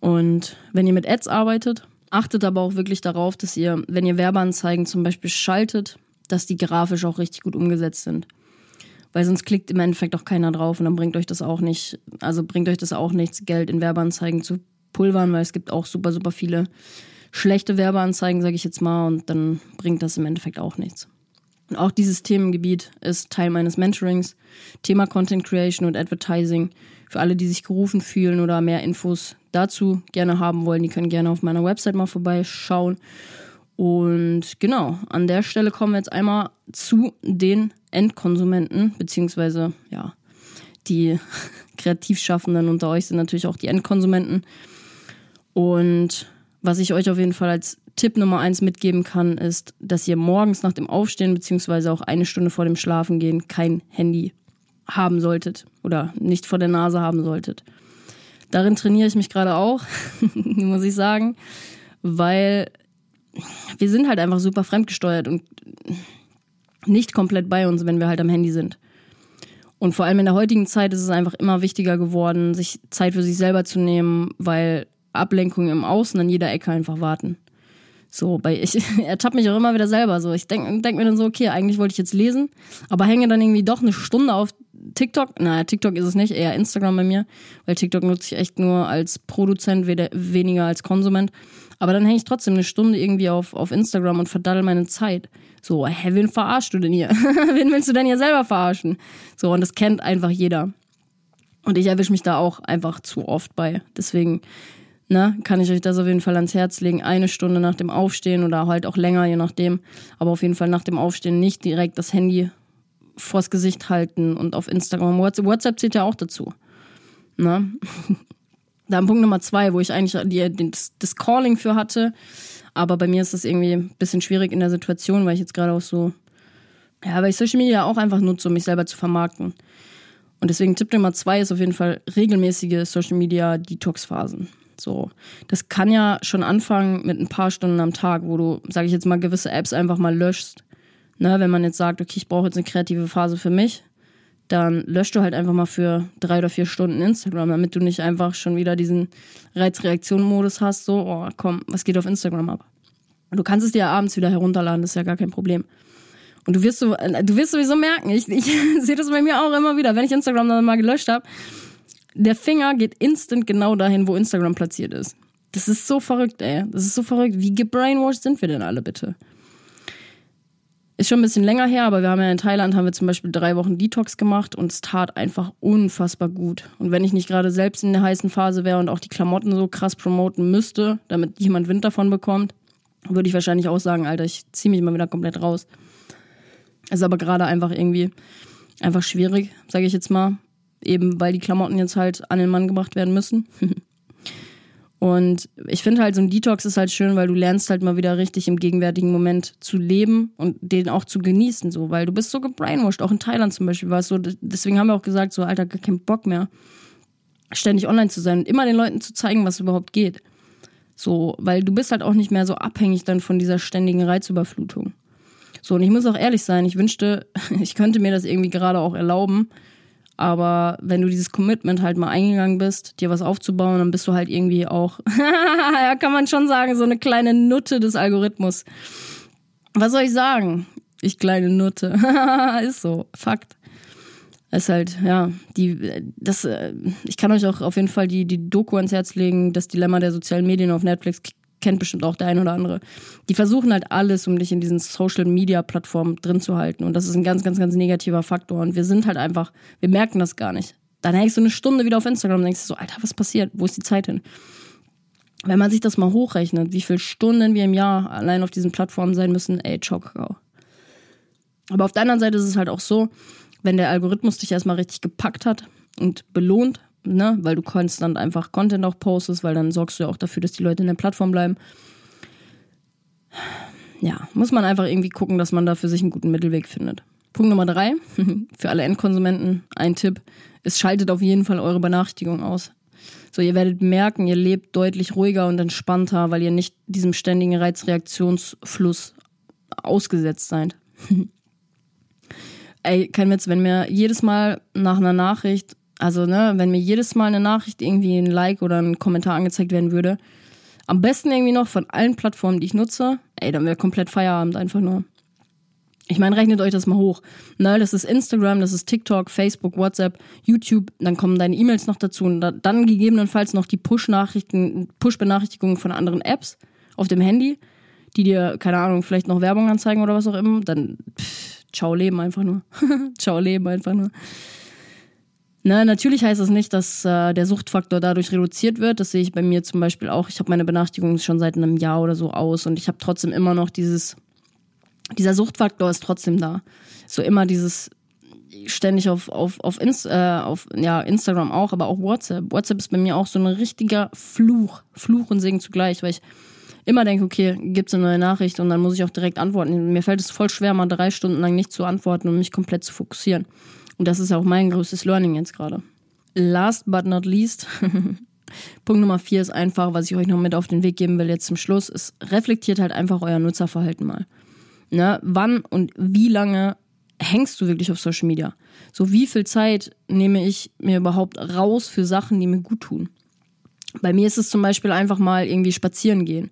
Und wenn ihr mit Ads arbeitet, achtet aber auch wirklich darauf, dass ihr, wenn ihr Werbeanzeigen zum Beispiel schaltet, dass die grafisch auch richtig gut umgesetzt sind. Weil sonst klickt im Endeffekt auch keiner drauf und dann bringt euch das auch nicht, also bringt euch das auch nichts, Geld in Werbeanzeigen zu pulvern, weil es gibt auch super, super viele schlechte Werbeanzeigen, sage ich jetzt mal, und dann bringt das im Endeffekt auch nichts. Und auch dieses Themengebiet ist Teil meines Mentorings. Thema Content Creation und Advertising. Für alle, die sich gerufen fühlen oder mehr Infos dazu gerne haben wollen, die können gerne auf meiner Website mal vorbeischauen. Und genau, an der Stelle kommen wir jetzt einmal zu den Endkonsumenten, beziehungsweise ja, die Kreativschaffenden unter euch sind natürlich auch die Endkonsumenten. Und was ich euch auf jeden Fall als Tipp Nummer eins mitgeben kann, ist, dass ihr morgens nach dem Aufstehen, beziehungsweise auch eine Stunde vor dem Schlafengehen kein Handy haben solltet oder nicht vor der Nase haben solltet. Darin trainiere ich mich gerade auch, muss ich sagen, weil wir sind halt einfach super fremdgesteuert und nicht komplett bei uns, wenn wir halt am Handy sind. Und vor allem in der heutigen Zeit ist es einfach immer wichtiger geworden, sich Zeit für sich selber zu nehmen, weil Ablenkungen im Außen an jeder Ecke einfach warten. So, bei ich ertappe mich auch immer wieder selber so. Ich denke denk mir dann so, okay, eigentlich wollte ich jetzt lesen, aber hänge dann irgendwie doch eine Stunde auf TikTok. Naja, TikTok ist es nicht, eher Instagram bei mir, weil TikTok nutze ich echt nur als Produzent, weniger als Konsument. Aber dann hänge ich trotzdem eine Stunde irgendwie auf, auf Instagram und verdaddel meine Zeit. So, hä, wen verarschst du denn hier? wen willst du denn hier selber verarschen? So, und das kennt einfach jeder. Und ich erwische mich da auch einfach zu oft bei. Deswegen ne, kann ich euch das auf jeden Fall ans Herz legen. Eine Stunde nach dem Aufstehen oder halt auch länger, je nachdem. Aber auf jeden Fall nach dem Aufstehen nicht direkt das Handy vors Gesicht halten und auf Instagram. WhatsApp, WhatsApp zählt ja auch dazu. Ne? Dann Punkt Nummer zwei, wo ich eigentlich die, das, das Calling für hatte. Aber bei mir ist das irgendwie ein bisschen schwierig in der Situation, weil ich jetzt gerade auch so, ja, weil ich Social Media auch einfach nutze, um mich selber zu vermarkten. Und deswegen Tipp Nummer zwei ist auf jeden Fall regelmäßige Social Media Detox Phasen. So, das kann ja schon anfangen mit ein paar Stunden am Tag, wo du, sage ich jetzt mal, gewisse Apps einfach mal löschst. Ne, wenn man jetzt sagt, okay, ich brauche jetzt eine kreative Phase für mich, dann löschst du halt einfach mal für drei oder vier Stunden Instagram, damit du nicht einfach schon wieder diesen Reizreaktion-Modus hast, so, oh komm, was geht auf Instagram ab? Du kannst es dir ja abends wieder herunterladen, das ist ja gar kein Problem. Und du wirst so, du wirst sowieso merken, ich, ich sehe das bei mir auch immer wieder, wenn ich Instagram dann mal gelöscht habe, der Finger geht instant genau dahin, wo Instagram platziert ist. Das ist so verrückt, ey. Das ist so verrückt. Wie gebrainwashed sind wir denn alle bitte? Ist schon ein bisschen länger her, aber wir haben ja in Thailand haben wir zum Beispiel drei Wochen Detox gemacht und es tat einfach unfassbar gut. Und wenn ich nicht gerade selbst in der heißen Phase wäre und auch die Klamotten so krass promoten müsste, damit jemand Wind davon bekommt, würde ich wahrscheinlich auch sagen, Alter, ich ziehe mich mal wieder komplett raus. Ist aber gerade einfach irgendwie einfach schwierig, sage ich jetzt mal eben weil die Klamotten jetzt halt an den Mann gebracht werden müssen. und ich finde halt, so ein Detox ist halt schön, weil du lernst halt mal wieder richtig im gegenwärtigen Moment zu leben und den auch zu genießen, so, weil du bist so gebrainwashed, auch in Thailand zum Beispiel war es so, deswegen haben wir auch gesagt, so, Alter, keinen Bock mehr, ständig online zu sein und immer den Leuten zu zeigen, was überhaupt geht. So, weil du bist halt auch nicht mehr so abhängig dann von dieser ständigen Reizüberflutung. So, und ich muss auch ehrlich sein, ich wünschte, ich könnte mir das irgendwie gerade auch erlauben, aber wenn du dieses Commitment halt mal eingegangen bist, dir was aufzubauen, dann bist du halt irgendwie auch, ja, kann man schon sagen, so eine kleine Nutte des Algorithmus. Was soll ich sagen? Ich kleine Nutte. ist so. Fakt. Ist halt, ja, die, das, äh, ich kann euch auch auf jeden Fall die, die Doku ans Herz legen, das Dilemma der sozialen Medien auf Netflix kennt bestimmt auch der ein oder andere. Die versuchen halt alles, um dich in diesen Social Media Plattformen drin zu halten. Und das ist ein ganz, ganz, ganz negativer Faktor. Und wir sind halt einfach, wir merken das gar nicht. Dann hängst du eine Stunde wieder auf Instagram und denkst so, Alter, was passiert? Wo ist die Zeit hin? Wenn man sich das mal hochrechnet, wie viele Stunden wir im Jahr allein auf diesen Plattformen sein müssen, ey, ciao, Kakao. Aber auf der anderen Seite ist es halt auch so, wenn der Algorithmus dich erstmal richtig gepackt hat und belohnt, ne, weil du konstant einfach Content auch postest, weil dann sorgst du ja auch dafür, dass die Leute in der Plattform bleiben. ja, muss man einfach irgendwie gucken, dass man da für sich einen guten Mittelweg findet. Punkt Nummer drei, für alle Endkonsumenten ein Tipp, es schaltet auf jeden Fall eure Benachrichtigung aus. So, ihr werdet merken, ihr lebt deutlich ruhiger und entspannter, weil ihr nicht diesem ständigen Reizreaktionsfluss ausgesetzt seid. Ey, kein Witz, wenn mir jedes Mal nach einer Nachricht, also ne, wenn mir jedes Mal eine Nachricht irgendwie ein Like oder ein Kommentar angezeigt werden würde, am besten irgendwie noch von allen Plattformen, die ich nutze, ey, dann wäre komplett Feierabend einfach nur. Ich meine, rechnet euch das mal hoch. Ne, das ist Instagram, das ist TikTok, Facebook, WhatsApp, YouTube, dann kommen deine E-Mails noch dazu und dann gegebenenfalls noch die Push-Nachrichten, Push-Benachrichtigungen von anderen Apps auf dem Handy, die dir, keine Ahnung, vielleicht noch Werbung anzeigen oder was auch immer. Dann, pff, ciao Leben einfach nur. ciao Leben einfach nur. Ne, natürlich heißt das nicht, dass äh, der Suchtfaktor dadurch reduziert wird. Das sehe ich bei mir zum Beispiel auch. Ich habe meine Benachrichtigungen schon seit einem Jahr oder so aus und ich habe trotzdem immer noch dieses dieser Suchtfaktor ist trotzdem da. So immer dieses ständig auf, auf, auf, Inst, äh, auf ja, Instagram auch, aber auch WhatsApp. WhatsApp ist bei mir auch so ein richtiger Fluch. Fluch und Segen zugleich, weil ich immer denke, okay, gibt's eine neue Nachricht und dann muss ich auch direkt antworten. Mir fällt es voll schwer, mal drei Stunden lang nicht zu antworten und mich komplett zu fokussieren. Und das ist auch mein größtes Learning jetzt gerade. Last but not least, Punkt Nummer vier ist einfach, was ich euch noch mit auf den Weg geben will jetzt zum Schluss, ist reflektiert halt einfach euer Nutzerverhalten mal. Ne? Wann und wie lange hängst du wirklich auf Social Media? So wie viel Zeit nehme ich mir überhaupt raus für Sachen, die mir gut tun? Bei mir ist es zum Beispiel einfach mal irgendwie spazieren gehen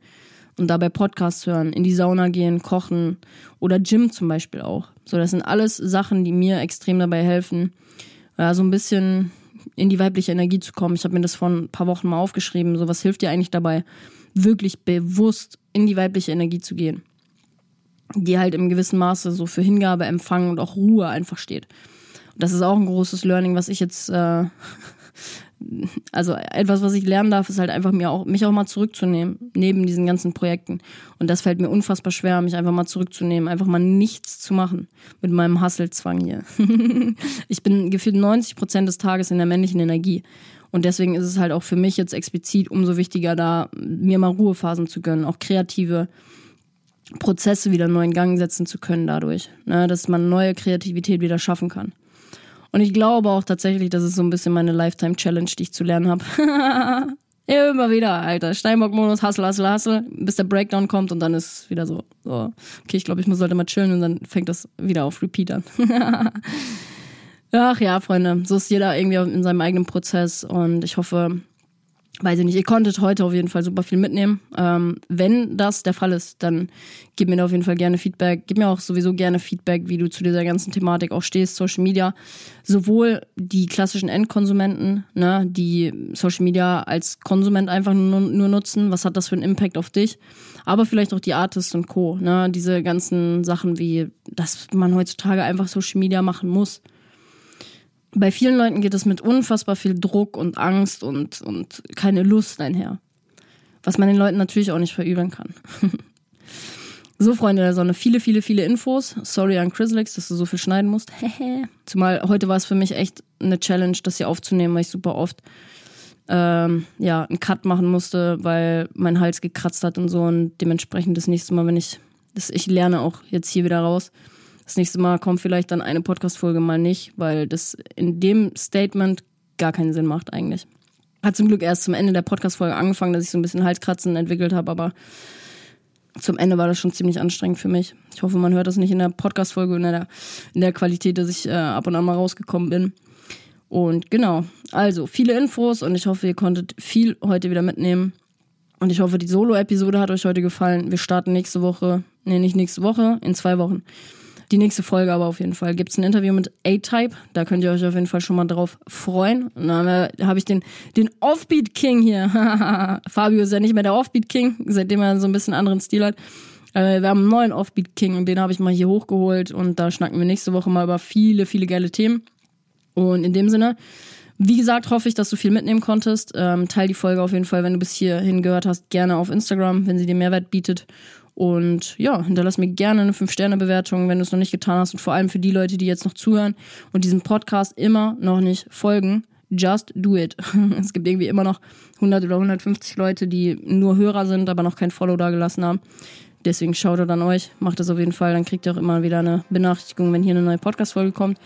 und dabei Podcasts hören, in die Sauna gehen, kochen oder Gym zum Beispiel auch. So, das sind alles Sachen, die mir extrem dabei helfen, ja, so ein bisschen in die weibliche Energie zu kommen. Ich habe mir das vor ein paar Wochen mal aufgeschrieben. So, was hilft dir eigentlich dabei, wirklich bewusst in die weibliche Energie zu gehen? die halt im gewissen Maße so für Hingabe, Empfang und auch Ruhe einfach steht. Und das ist auch ein großes Learning, was ich jetzt, äh, also etwas, was ich lernen darf, ist halt einfach mir auch, mich auch mal zurückzunehmen, neben diesen ganzen Projekten. Und das fällt mir unfassbar schwer, mich einfach mal zurückzunehmen, einfach mal nichts zu machen mit meinem Hasselzwang hier. ich bin gefühlt 90 Prozent des Tages in der männlichen Energie. Und deswegen ist es halt auch für mich jetzt explizit umso wichtiger, da mir mal Ruhephasen zu gönnen, auch kreative Prozesse wieder neu in Gang setzen zu können dadurch, ne, dass man neue Kreativität wieder schaffen kann. Und ich glaube auch tatsächlich, das ist so ein bisschen meine Lifetime-Challenge, die ich zu lernen habe. Immer wieder, Alter. Steinbock-Modus, Hustle, Hustle, Hustle, bis der Breakdown kommt und dann ist wieder so, so. Okay, ich glaube, ich muss sollte mal chillen und dann fängt das wieder auf Repeat an. Ach ja, Freunde, so ist jeder irgendwie in seinem eigenen Prozess und ich hoffe, weiß ich nicht, ihr konntet heute auf jeden Fall super viel mitnehmen. Ähm, wenn das der Fall ist, dann gib mir da auf jeden Fall gerne Feedback. Gib mir auch sowieso gerne Feedback, wie du zu dieser ganzen Thematik auch stehst, Social Media. Sowohl die klassischen Endkonsumenten, ne, die Social Media als Konsument einfach nur, nur nutzen, was hat das für einen Impact auf dich? Aber vielleicht auch die Artists und Co., ne, diese ganzen Sachen wie, dass man heutzutage einfach Social Media machen muss bei vielen Leuten geht es mit unfassbar viel Druck und Angst und, und keine Lust einher. Was man den Leuten natürlich auch nicht verübeln kann. so, Freunde der Sonne, viele, viele, viele Infos. Sorry an Chrislix, dass du so viel schneiden musst. Zumal heute war es für mich echt eine Challenge, das hier aufzunehmen, weil ich super oft ähm, ja, einen Cut machen musste, weil mein Hals gekratzt hat und so. Und dementsprechend das nächste Mal, wenn ich, das, ich lerne auch jetzt hier wieder raus das nächste Mal kommt vielleicht dann eine Podcast-Folge mal nicht, weil das in dem Statement gar keinen Sinn macht eigentlich. Hat zum Glück erst zum Ende der Podcast-Folge angefangen, dass ich so ein bisschen Halskratzen entwickelt habe, aber zum Ende war das schon ziemlich anstrengend für mich. Ich hoffe, man hört das nicht in der Podcast-Folge in der, in der Qualität, dass ich äh, ab und an mal rausgekommen bin. Und genau, also viele Infos und ich hoffe, ihr konntet viel heute wieder mitnehmen. Und ich hoffe, die Solo-Episode hat euch heute gefallen. Wir starten nächste Woche, nee, nicht nächste Woche, in zwei Wochen die nächste Folge aber auf jeden Fall gibt es ein Interview mit A-Type. Da könnt ihr euch auf jeden Fall schon mal drauf freuen. Und dann habe ich den, den Offbeat King hier. Fabio ist ja nicht mehr der Offbeat King, seitdem er so ein bisschen anderen Stil hat. Äh, wir haben einen neuen Offbeat King und den habe ich mal hier hochgeholt. Und da schnacken wir nächste Woche mal über viele, viele geile Themen. Und in dem Sinne, wie gesagt, hoffe ich, dass du viel mitnehmen konntest. Ähm, teil die Folge auf jeden Fall, wenn du bis hierhin gehört hast, gerne auf Instagram, wenn sie dir Mehrwert bietet. Und ja, hinterlass mir gerne eine 5-Sterne-Bewertung, wenn du es noch nicht getan hast. Und vor allem für die Leute, die jetzt noch zuhören und diesem Podcast immer noch nicht folgen, just do it. Es gibt irgendwie immer noch 100 oder 150 Leute, die nur Hörer sind, aber noch kein Follow da gelassen haben. Deswegen schaut an euch, macht das auf jeden Fall, dann kriegt ihr auch immer wieder eine Benachrichtigung, wenn hier eine neue Podcast-Folge kommt.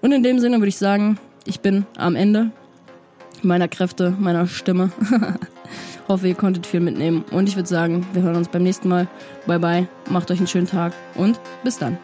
Und in dem Sinne würde ich sagen, ich bin am Ende meiner Kräfte, meiner Stimme. Hoffe, ihr konntet viel mitnehmen. Und ich würde sagen, wir hören uns beim nächsten Mal. Bye bye, macht euch einen schönen Tag und bis dann.